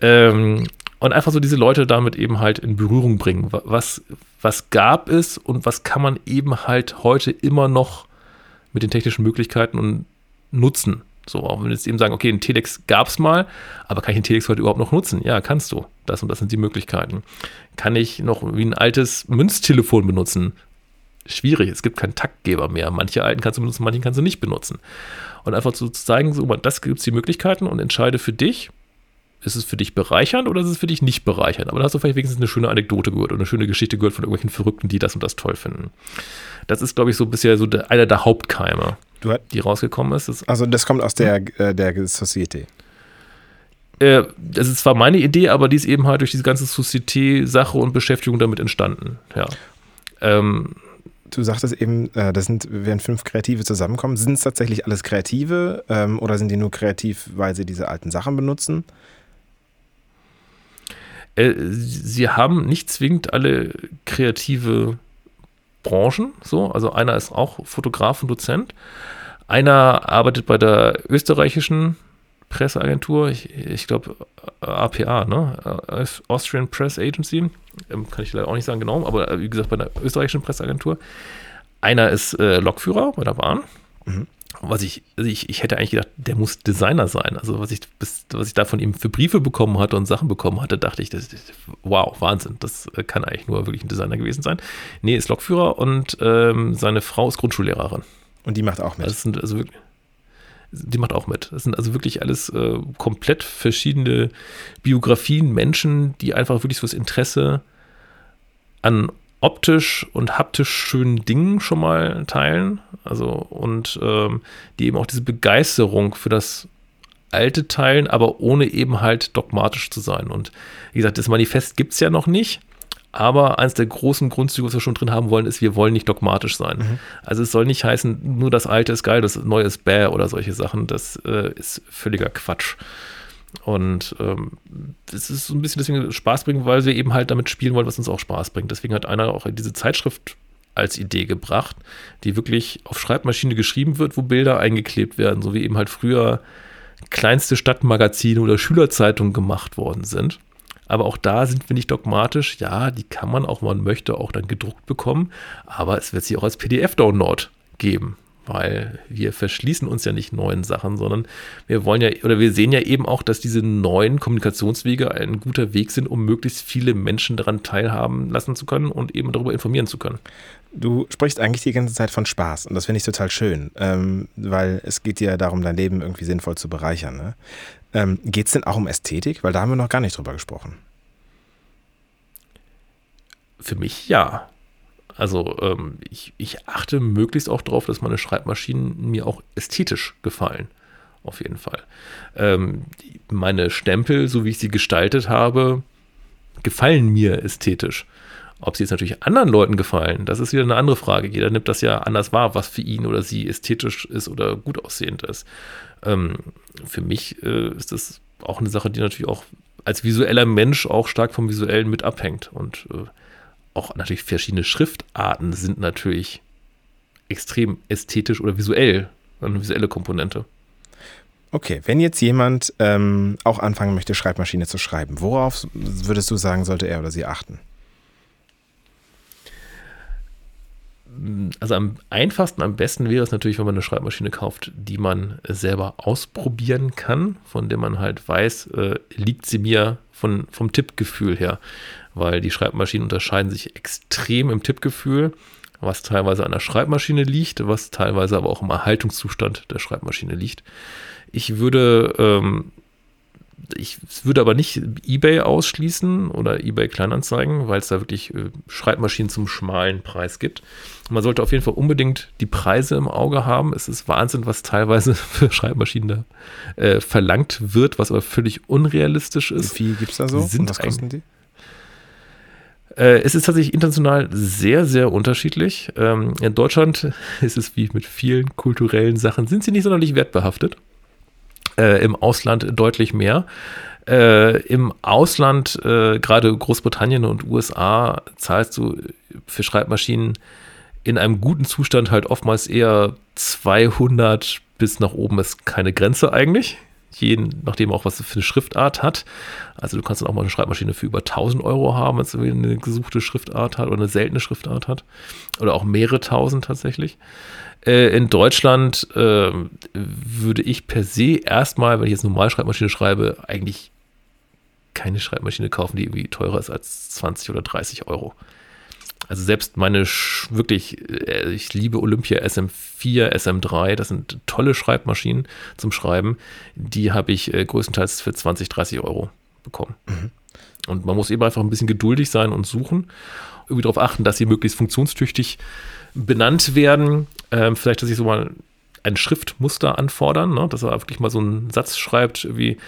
Ähm, und einfach so diese Leute damit eben halt in Berührung bringen. Was, was gab es und was kann man eben halt heute immer noch mit den technischen Möglichkeiten und nutzen? So, auch wenn wir jetzt eben sagen, okay, ein Telex gab es mal, aber kann ich den Telex heute überhaupt noch nutzen? Ja, kannst du. Das und das sind die Möglichkeiten. Kann ich noch wie ein altes Münztelefon benutzen? Schwierig, es gibt keinen Taktgeber mehr. Manche alten kannst du benutzen, manche kannst du nicht benutzen und einfach zu zeigen, so, das gibt es die Möglichkeiten und entscheide für dich, ist es für dich bereichernd oder ist es für dich nicht bereichernd? Aber da hast du vielleicht wenigstens eine schöne Anekdote gehört oder eine schöne Geschichte gehört von irgendwelchen Verrückten, die das und das toll finden. Das ist, glaube ich, so bisher so der, einer der Hauptkeime, die rausgekommen ist. Das, also das kommt aus der, äh, der Society. Äh, das ist zwar meine Idee, aber die ist eben halt durch diese ganze Society-Sache und Beschäftigung damit entstanden. Ja. Ähm, du sagtest eben, äh, das sind, wenn fünf Kreative zusammenkommen, sind es tatsächlich alles Kreative ähm, oder sind die nur kreativ, weil sie diese alten Sachen benutzen? Äh, sie haben nicht zwingend alle kreative Branchen, so. Also einer ist auch Fotograf und Dozent. Einer arbeitet bei der österreichischen Presseagentur, ich, ich glaube APA, ne? Austrian Press Agency, ähm, kann ich leider auch nicht sagen genau, aber äh, wie gesagt bei der österreichischen Presseagentur. Einer ist äh, Lokführer bei der Bahn. Mhm. Was ich, also ich, ich hätte eigentlich gedacht, der muss Designer sein. Also was ich, bis, was ich da von ihm für Briefe bekommen hatte und Sachen bekommen hatte, dachte ich, das, wow, Wahnsinn, das äh, kann eigentlich nur wirklich ein Designer gewesen sein. Nee, ist Lokführer und ähm, seine Frau ist Grundschullehrerin. Und die macht auch mit. Also, sind also wirklich, die macht auch mit. Das sind also wirklich alles äh, komplett verschiedene Biografien, Menschen, die einfach wirklich so das Interesse an optisch und haptisch schönen Dingen schon mal teilen. Also und ähm, die eben auch diese Begeisterung für das Alte teilen, aber ohne eben halt dogmatisch zu sein. Und wie gesagt, das Manifest gibt es ja noch nicht. Aber eines der großen Grundzüge, was wir schon drin haben wollen, ist, wir wollen nicht dogmatisch sein. Mhm. Also es soll nicht heißen, nur das Alte ist geil, das Neue ist bäh oder solche Sachen. Das äh, ist völliger Quatsch. Und ähm, das ist so ein bisschen deswegen Spaß bringen, weil wir eben halt damit spielen wollen, was uns auch Spaß bringt. Deswegen hat einer auch diese Zeitschrift als Idee gebracht, die wirklich auf Schreibmaschine geschrieben wird, wo Bilder eingeklebt werden, so wie eben halt früher kleinste Stadtmagazine oder Schülerzeitungen gemacht worden sind. Aber auch da sind wir nicht dogmatisch. Ja, die kann man auch, man möchte, auch dann gedruckt bekommen. Aber es wird sie auch als PDF-Download geben. Weil wir verschließen uns ja nicht neuen Sachen, sondern wir wollen ja oder wir sehen ja eben auch, dass diese neuen Kommunikationswege ein guter Weg sind, um möglichst viele Menschen daran teilhaben lassen zu können und eben darüber informieren zu können. Du sprichst eigentlich die ganze Zeit von Spaß und das finde ich total schön, ähm, weil es geht dir darum, dein Leben irgendwie sinnvoll zu bereichern. Ne? Ähm, geht es denn auch um Ästhetik? Weil da haben wir noch gar nicht drüber gesprochen. Für mich ja. Also ähm, ich, ich achte möglichst auch darauf, dass meine Schreibmaschinen mir auch ästhetisch gefallen. Auf jeden Fall. Ähm, meine Stempel, so wie ich sie gestaltet habe, gefallen mir ästhetisch. Ob sie jetzt natürlich anderen Leuten gefallen, das ist wieder eine andere Frage. Jeder nimmt das ja anders wahr, was für ihn oder sie ästhetisch ist oder gut aussehend ist. Ähm, für mich äh, ist das auch eine Sache, die natürlich auch als visueller Mensch auch stark vom Visuellen mit abhängt. Und äh, auch natürlich verschiedene Schriftarten sind natürlich extrem ästhetisch oder visuell, eine visuelle Komponente. Okay, wenn jetzt jemand ähm, auch anfangen möchte, Schreibmaschine zu schreiben, worauf würdest du sagen, sollte er oder sie achten? Also am einfachsten, am besten wäre es natürlich, wenn man eine Schreibmaschine kauft, die man selber ausprobieren kann, von der man halt weiß, äh, liegt sie mir von, vom Tippgefühl her weil die Schreibmaschinen unterscheiden sich extrem im Tippgefühl, was teilweise an der Schreibmaschine liegt, was teilweise aber auch im Erhaltungszustand der Schreibmaschine liegt. Ich würde, ähm, ich würde aber nicht eBay ausschließen oder eBay Kleinanzeigen, weil es da wirklich äh, Schreibmaschinen zum schmalen Preis gibt. Man sollte auf jeden Fall unbedingt die Preise im Auge haben. Es ist Wahnsinn, was teilweise für Schreibmaschinen da äh, verlangt wird, was aber völlig unrealistisch ist. Wie viel gibt es da so? Sind Und was kosten die? Äh, es ist tatsächlich international sehr, sehr unterschiedlich. Ähm, in Deutschland ist es wie mit vielen kulturellen Sachen, sind sie nicht sonderlich wertbehaftet. Äh, Im Ausland deutlich mehr. Äh, Im Ausland, äh, gerade Großbritannien und USA, zahlst du für Schreibmaschinen in einem guten Zustand halt oftmals eher 200 bis nach oben ist keine Grenze eigentlich je nachdem auch, was für eine Schriftart hat. Also du kannst dann auch mal eine Schreibmaschine für über 1000 Euro haben, wenn es eine gesuchte Schriftart hat oder eine seltene Schriftart hat. Oder auch mehrere tausend tatsächlich. Äh, in Deutschland äh, würde ich per se erstmal, wenn ich jetzt normal Schreibmaschine schreibe, eigentlich keine Schreibmaschine kaufen, die irgendwie teurer ist als 20 oder 30 Euro. Also selbst meine wirklich, äh, ich liebe Olympia SM4, SM3, das sind tolle Schreibmaschinen zum Schreiben. Die habe ich äh, größtenteils für 20, 30 Euro bekommen. Mhm. Und man muss eben einfach ein bisschen geduldig sein und suchen. Irgendwie darauf achten, dass sie möglichst funktionstüchtig benannt werden. Ähm, vielleicht, dass ich so mal ein Schriftmuster anfordern, ne? dass er wirklich mal so einen Satz schreibt, wie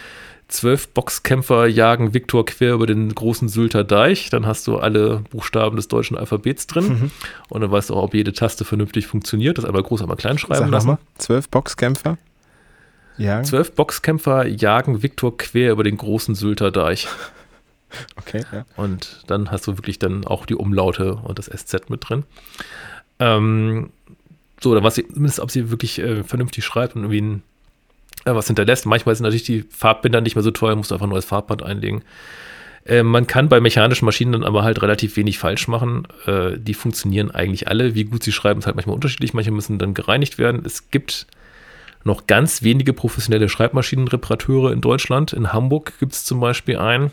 zwölf Boxkämpfer jagen Viktor quer über den großen Sylter Deich. Dann hast du alle Buchstaben des deutschen Alphabets drin. Mhm. Und dann weißt du auch, ob jede Taste vernünftig funktioniert. Das einmal groß, einmal klein schreiben Sag lassen. Mal, zwölf Boxkämpfer jagen? Zwölf Boxkämpfer jagen Viktor quer über den großen Sylter Deich. Okay, ja. Und dann hast du wirklich dann auch die Umlaute und das SZ mit drin. Ähm, so, dann sie, zumindest, ob sie wirklich äh, vernünftig schreibt und irgendwie ein was hinterlässt. Manchmal sind natürlich die Farbbänder nicht mehr so teuer, musst du einfach ein neues Farbband einlegen. Äh, man kann bei mechanischen Maschinen dann aber halt relativ wenig falsch machen. Äh, die funktionieren eigentlich alle. Wie gut sie schreiben, ist halt manchmal unterschiedlich. Manche müssen dann gereinigt werden. Es gibt noch ganz wenige professionelle Schreibmaschinenreparateure in Deutschland. In Hamburg gibt es zum Beispiel einen.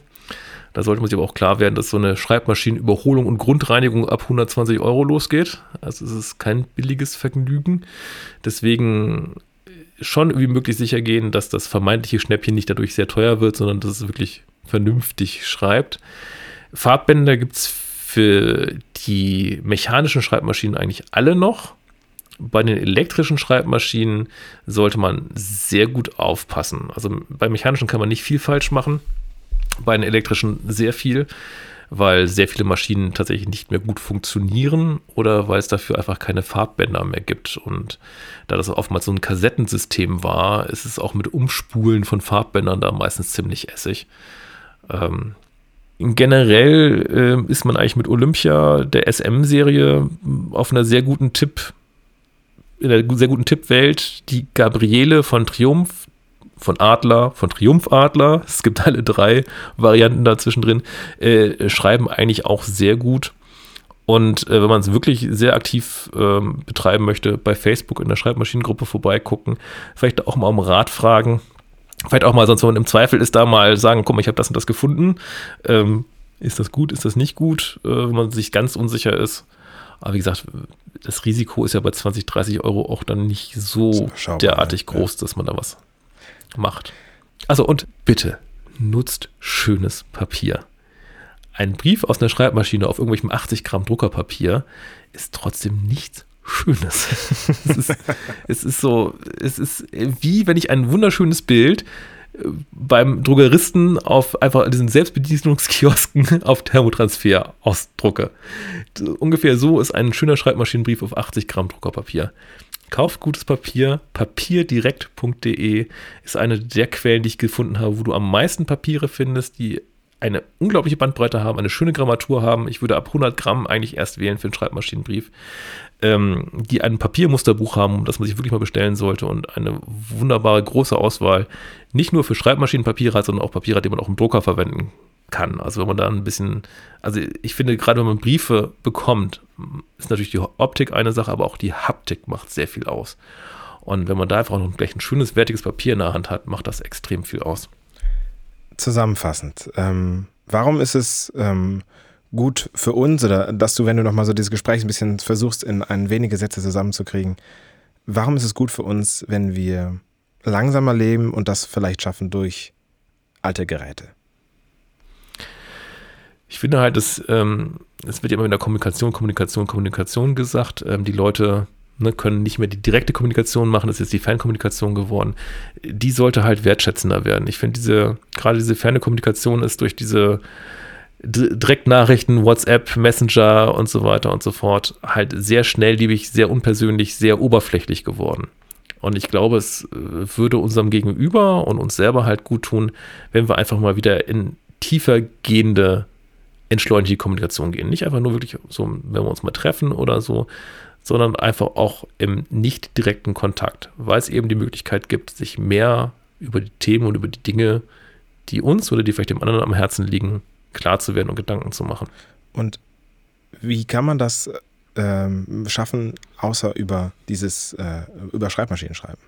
Da sollte man sich aber auch klar werden, dass so eine Schreibmaschinenüberholung und Grundreinigung ab 120 Euro losgeht. Also es ist kein billiges Vergnügen. Deswegen schon irgendwie möglich sicher gehen, dass das vermeintliche Schnäppchen nicht dadurch sehr teuer wird, sondern dass es wirklich vernünftig schreibt. Farbbänder gibt es für die mechanischen Schreibmaschinen eigentlich alle noch. Bei den elektrischen Schreibmaschinen sollte man sehr gut aufpassen. Also bei mechanischen kann man nicht viel falsch machen, bei den elektrischen sehr viel weil sehr viele Maschinen tatsächlich nicht mehr gut funktionieren oder weil es dafür einfach keine Farbbänder mehr gibt. Und da das oftmals so ein Kassettensystem war, ist es auch mit Umspulen von Farbbändern da meistens ziemlich essig. Ähm, generell äh, ist man eigentlich mit Olympia der SM-Serie auf einer sehr guten Tipp, in einer sehr guten Tippwelt. Die Gabriele von Triumph, von Adler, von Triumph-Adler, es gibt alle drei Varianten dazwischen drin, äh, schreiben eigentlich auch sehr gut. Und äh, wenn man es wirklich sehr aktiv ähm, betreiben möchte, bei Facebook in der Schreibmaschinengruppe vorbeigucken, vielleicht auch mal um Rat fragen. Vielleicht auch mal sonst, wenn man im Zweifel ist, da mal sagen, guck mal, ich habe das und das gefunden. Ähm, ist das gut, ist das nicht gut, äh, wenn man sich ganz unsicher ist. Aber wie gesagt, das Risiko ist ja bei 20, 30 Euro auch dann nicht so derartig groß, dass man da was macht. Also und bitte nutzt schönes Papier ein Brief aus einer Schreibmaschine auf irgendwelchem 80 Gramm Druckerpapier ist trotzdem nichts Schönes. es, ist, es ist so, es ist wie wenn ich ein wunderschönes Bild äh, beim Druckeristen auf einfach diesen Selbstbedienungskiosken auf Thermotransfer ausdrucke. Ungefähr so ist ein schöner Schreibmaschinenbrief auf 80 Gramm Druckerpapier. Kauft gutes Papier. Papierdirekt.de ist eine der Quellen, die ich gefunden habe, wo du am meisten Papiere findest, die eine unglaubliche Bandbreite haben, eine schöne Grammatur haben. Ich würde ab 100 Gramm eigentlich erst wählen für einen Schreibmaschinenbrief, ähm, die ein Papiermusterbuch haben, das man sich wirklich mal bestellen sollte und eine wunderbare große Auswahl, nicht nur für Schreibmaschinenpapiere hat, sondern auch Papiere, die man auch im Drucker verwenden kann. Also wenn man da ein bisschen, also ich finde gerade wenn man Briefe bekommt, ist natürlich die Optik eine Sache, aber auch die Haptik macht sehr viel aus. Und wenn man da einfach noch gleich ein schönes, wertiges Papier in der Hand hat, macht das extrem viel aus zusammenfassend, ähm, warum ist es ähm, gut für uns oder dass du, wenn du nochmal so dieses Gespräch ein bisschen versuchst, in ein wenige Sätze zusammenzukriegen, warum ist es gut für uns, wenn wir langsamer leben und das vielleicht schaffen durch alte Geräte? Ich finde halt, es, ähm, es wird ja immer in der Kommunikation, Kommunikation, Kommunikation gesagt. Ähm, die Leute ne, können nicht mehr die direkte Kommunikation machen, das ist jetzt die Fernkommunikation geworden. Die sollte halt wertschätzender werden. Ich finde diese, gerade diese ferne Kommunikation ist durch diese Direktnachrichten, WhatsApp, Messenger und so weiter und so fort halt sehr schnellliebig, sehr unpersönlich, sehr oberflächlich geworden. Und ich glaube, es äh, würde unserem Gegenüber und uns selber halt gut tun, wenn wir einfach mal wieder in tiefer gehende, entschleunigte Kommunikation gehen. Nicht einfach nur wirklich so, wenn wir uns mal treffen oder so, sondern einfach auch im nicht direkten Kontakt, weil es eben die Möglichkeit gibt, sich mehr über die Themen und über die Dinge, die uns oder die vielleicht dem anderen am Herzen liegen, klar zu werden und Gedanken zu machen. Und wie kann man das ähm, schaffen, außer über dieses, äh, über Schreibmaschinen schreiben?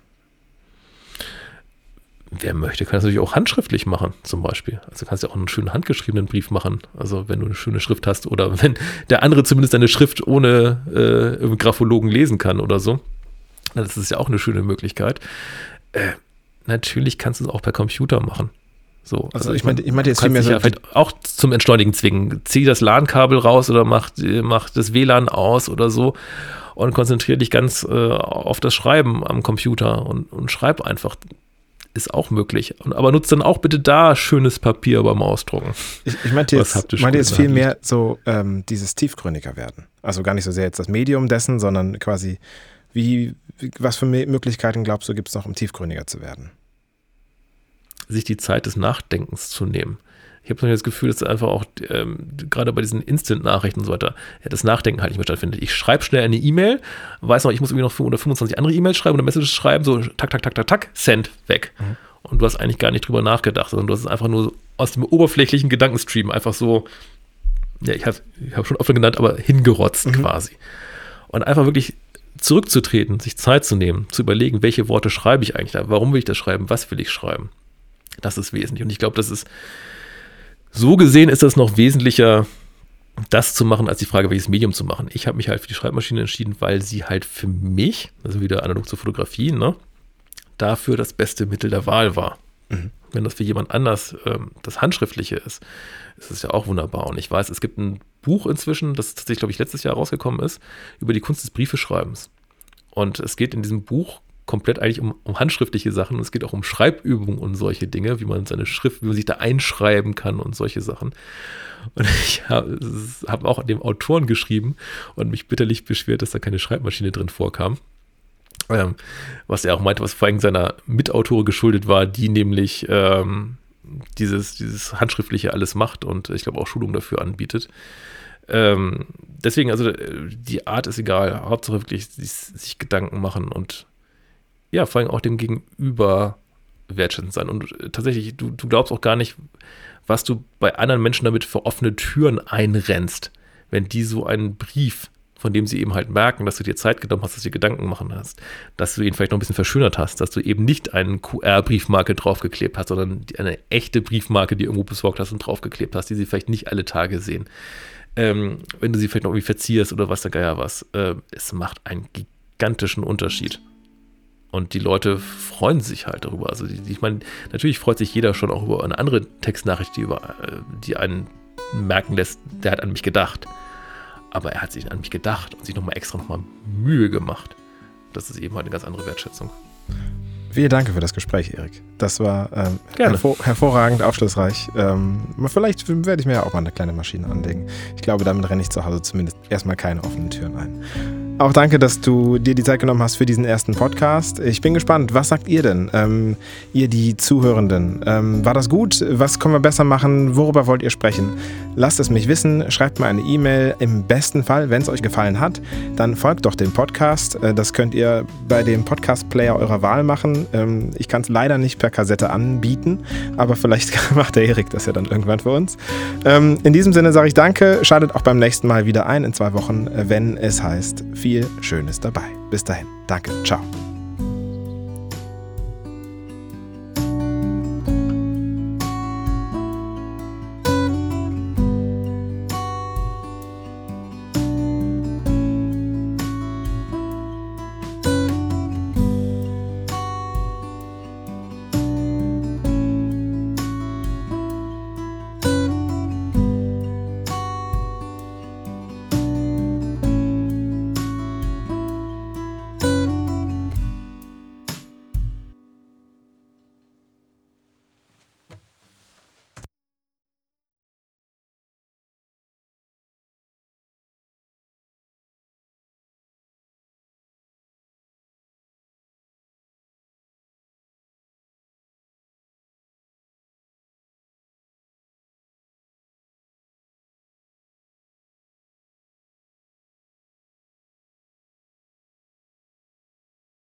Wer möchte, kann das natürlich auch handschriftlich machen, zum Beispiel. Also kannst du auch einen schönen handgeschriebenen Brief machen. Also wenn du eine schöne Schrift hast oder wenn der andere zumindest deine Schrift ohne äh, Graphologen lesen kann oder so. Das ist ja auch eine schöne Möglichkeit. Äh, natürlich kannst du es auch per Computer machen. So, also, also ich meine, ich meine jetzt vielmehr so ja auch zum Entschleunigen zwingen. Zieh das LAN-Kabel raus oder mach, mach das WLAN aus oder so und konzentriere dich ganz äh, auf das Schreiben am Computer und, und schreib einfach ist auch möglich. Aber nutzt dann auch bitte da schönes Papier beim Ausdrucken. Ich, ich meinte jetzt, meinte jetzt viel mehr so ähm, dieses tiefgründiger werden. Also gar nicht so sehr jetzt das Medium dessen, sondern quasi, wie, was für Möglichkeiten glaubst du, gibt es noch, um tiefgründiger zu werden? Sich die Zeit des Nachdenkens zu nehmen. Ich habe das Gefühl, dass einfach auch ähm, gerade bei diesen Instant-Nachrichten und so weiter das Nachdenken halt nicht mehr stattfindet. Ich schreibe schnell eine E-Mail, weiß noch, ich muss irgendwie noch 25 andere E-Mails schreiben oder Messages schreiben, so tak, tak, tak, tak, tak, send, weg. Mhm. Und du hast eigentlich gar nicht drüber nachgedacht, sondern du hast es einfach nur aus dem oberflächlichen Gedankenstream einfach so, ja, ich habe ich hab schon offen genannt, aber hingerotzt mhm. quasi. Und einfach wirklich zurückzutreten, sich Zeit zu nehmen, zu überlegen, welche Worte schreibe ich eigentlich da, warum will ich das schreiben, was will ich schreiben. Das ist wesentlich. Und ich glaube, das ist so gesehen ist das noch wesentlicher, das zu machen, als die Frage, welches Medium zu machen. Ich habe mich halt für die Schreibmaschine entschieden, weil sie halt für mich, also wieder analog zur Fotografie, ne, dafür das beste Mittel der Wahl war. Mhm. Wenn das für jemand anders ähm, das Handschriftliche ist, ist es ja auch wunderbar. Und ich weiß, es gibt ein Buch inzwischen, das tatsächlich, glaube ich, letztes Jahr rausgekommen ist, über die Kunst des Briefeschreibens. Und es geht in diesem Buch komplett eigentlich um, um, handschriftliche Sachen. Es geht auch um Schreibübungen und solche Dinge, wie man seine Schrift, wie man sich da einschreiben kann und solche Sachen. Und ich habe hab auch dem Autoren geschrieben und mich bitterlich beschwert, dass da keine Schreibmaschine drin vorkam. Ähm, was er auch meinte, was vor allem seiner Mitautore geschuldet war, die nämlich ähm, dieses, dieses Handschriftliche alles macht und ich glaube auch Schulung dafür anbietet. Ähm, deswegen, also die Art ist egal. Hauptsache wirklich sich, sich Gedanken machen und ja, vor allem auch dem Gegenüber wertschätzend sein. Und äh, tatsächlich, du, du glaubst auch gar nicht, was du bei anderen Menschen damit für offene Türen einrennst, wenn die so einen Brief von dem sie eben halt merken, dass du dir Zeit genommen hast, dass du dir Gedanken machen hast, dass du ihn vielleicht noch ein bisschen verschönert hast, dass du eben nicht eine QR-Briefmarke draufgeklebt hast, sondern eine echte Briefmarke, die irgendwo besorgt hast und draufgeklebt hast, die sie vielleicht nicht alle Tage sehen. Ähm, wenn du sie vielleicht noch irgendwie verzierst oder was der Geier was. Äh, es macht einen gigantischen Unterschied. Und die Leute freuen sich halt darüber. Also die, ich meine, natürlich freut sich jeder schon auch über eine andere Textnachricht, die, über, äh, die einen merken lässt, der hat an mich gedacht aber er hat sich an mich gedacht und sich nochmal extra nochmal Mühe gemacht. Das ist eben halt eine ganz andere Wertschätzung. Vielen Dank für das Gespräch, Erik. Das war ähm, hervor hervorragend aufschlussreich. Ähm, vielleicht werde ich mir ja auch mal eine kleine Maschine anlegen. Ich glaube, damit renne ich zu Hause zumindest erstmal keine offenen Türen ein. Auch danke, dass du dir die Zeit genommen hast für diesen ersten Podcast. Ich bin gespannt, was sagt ihr denn, ähm, ihr die Zuhörenden? Ähm, war das gut? Was können wir besser machen? Worüber wollt ihr sprechen? Lasst es mich wissen, schreibt mir eine E-Mail. Im besten Fall, wenn es euch gefallen hat, dann folgt doch dem Podcast. Äh, das könnt ihr bei dem Podcast-Player eurer Wahl machen. Ähm, ich kann es leider nicht per Kassette anbieten, aber vielleicht macht der Erik das ja dann irgendwann für uns. Ähm, in diesem Sinne sage ich danke. Schaltet auch beim nächsten Mal wieder ein in zwei Wochen, wenn es heißt viel Schönes dabei. Bis dahin. Danke. Ciao.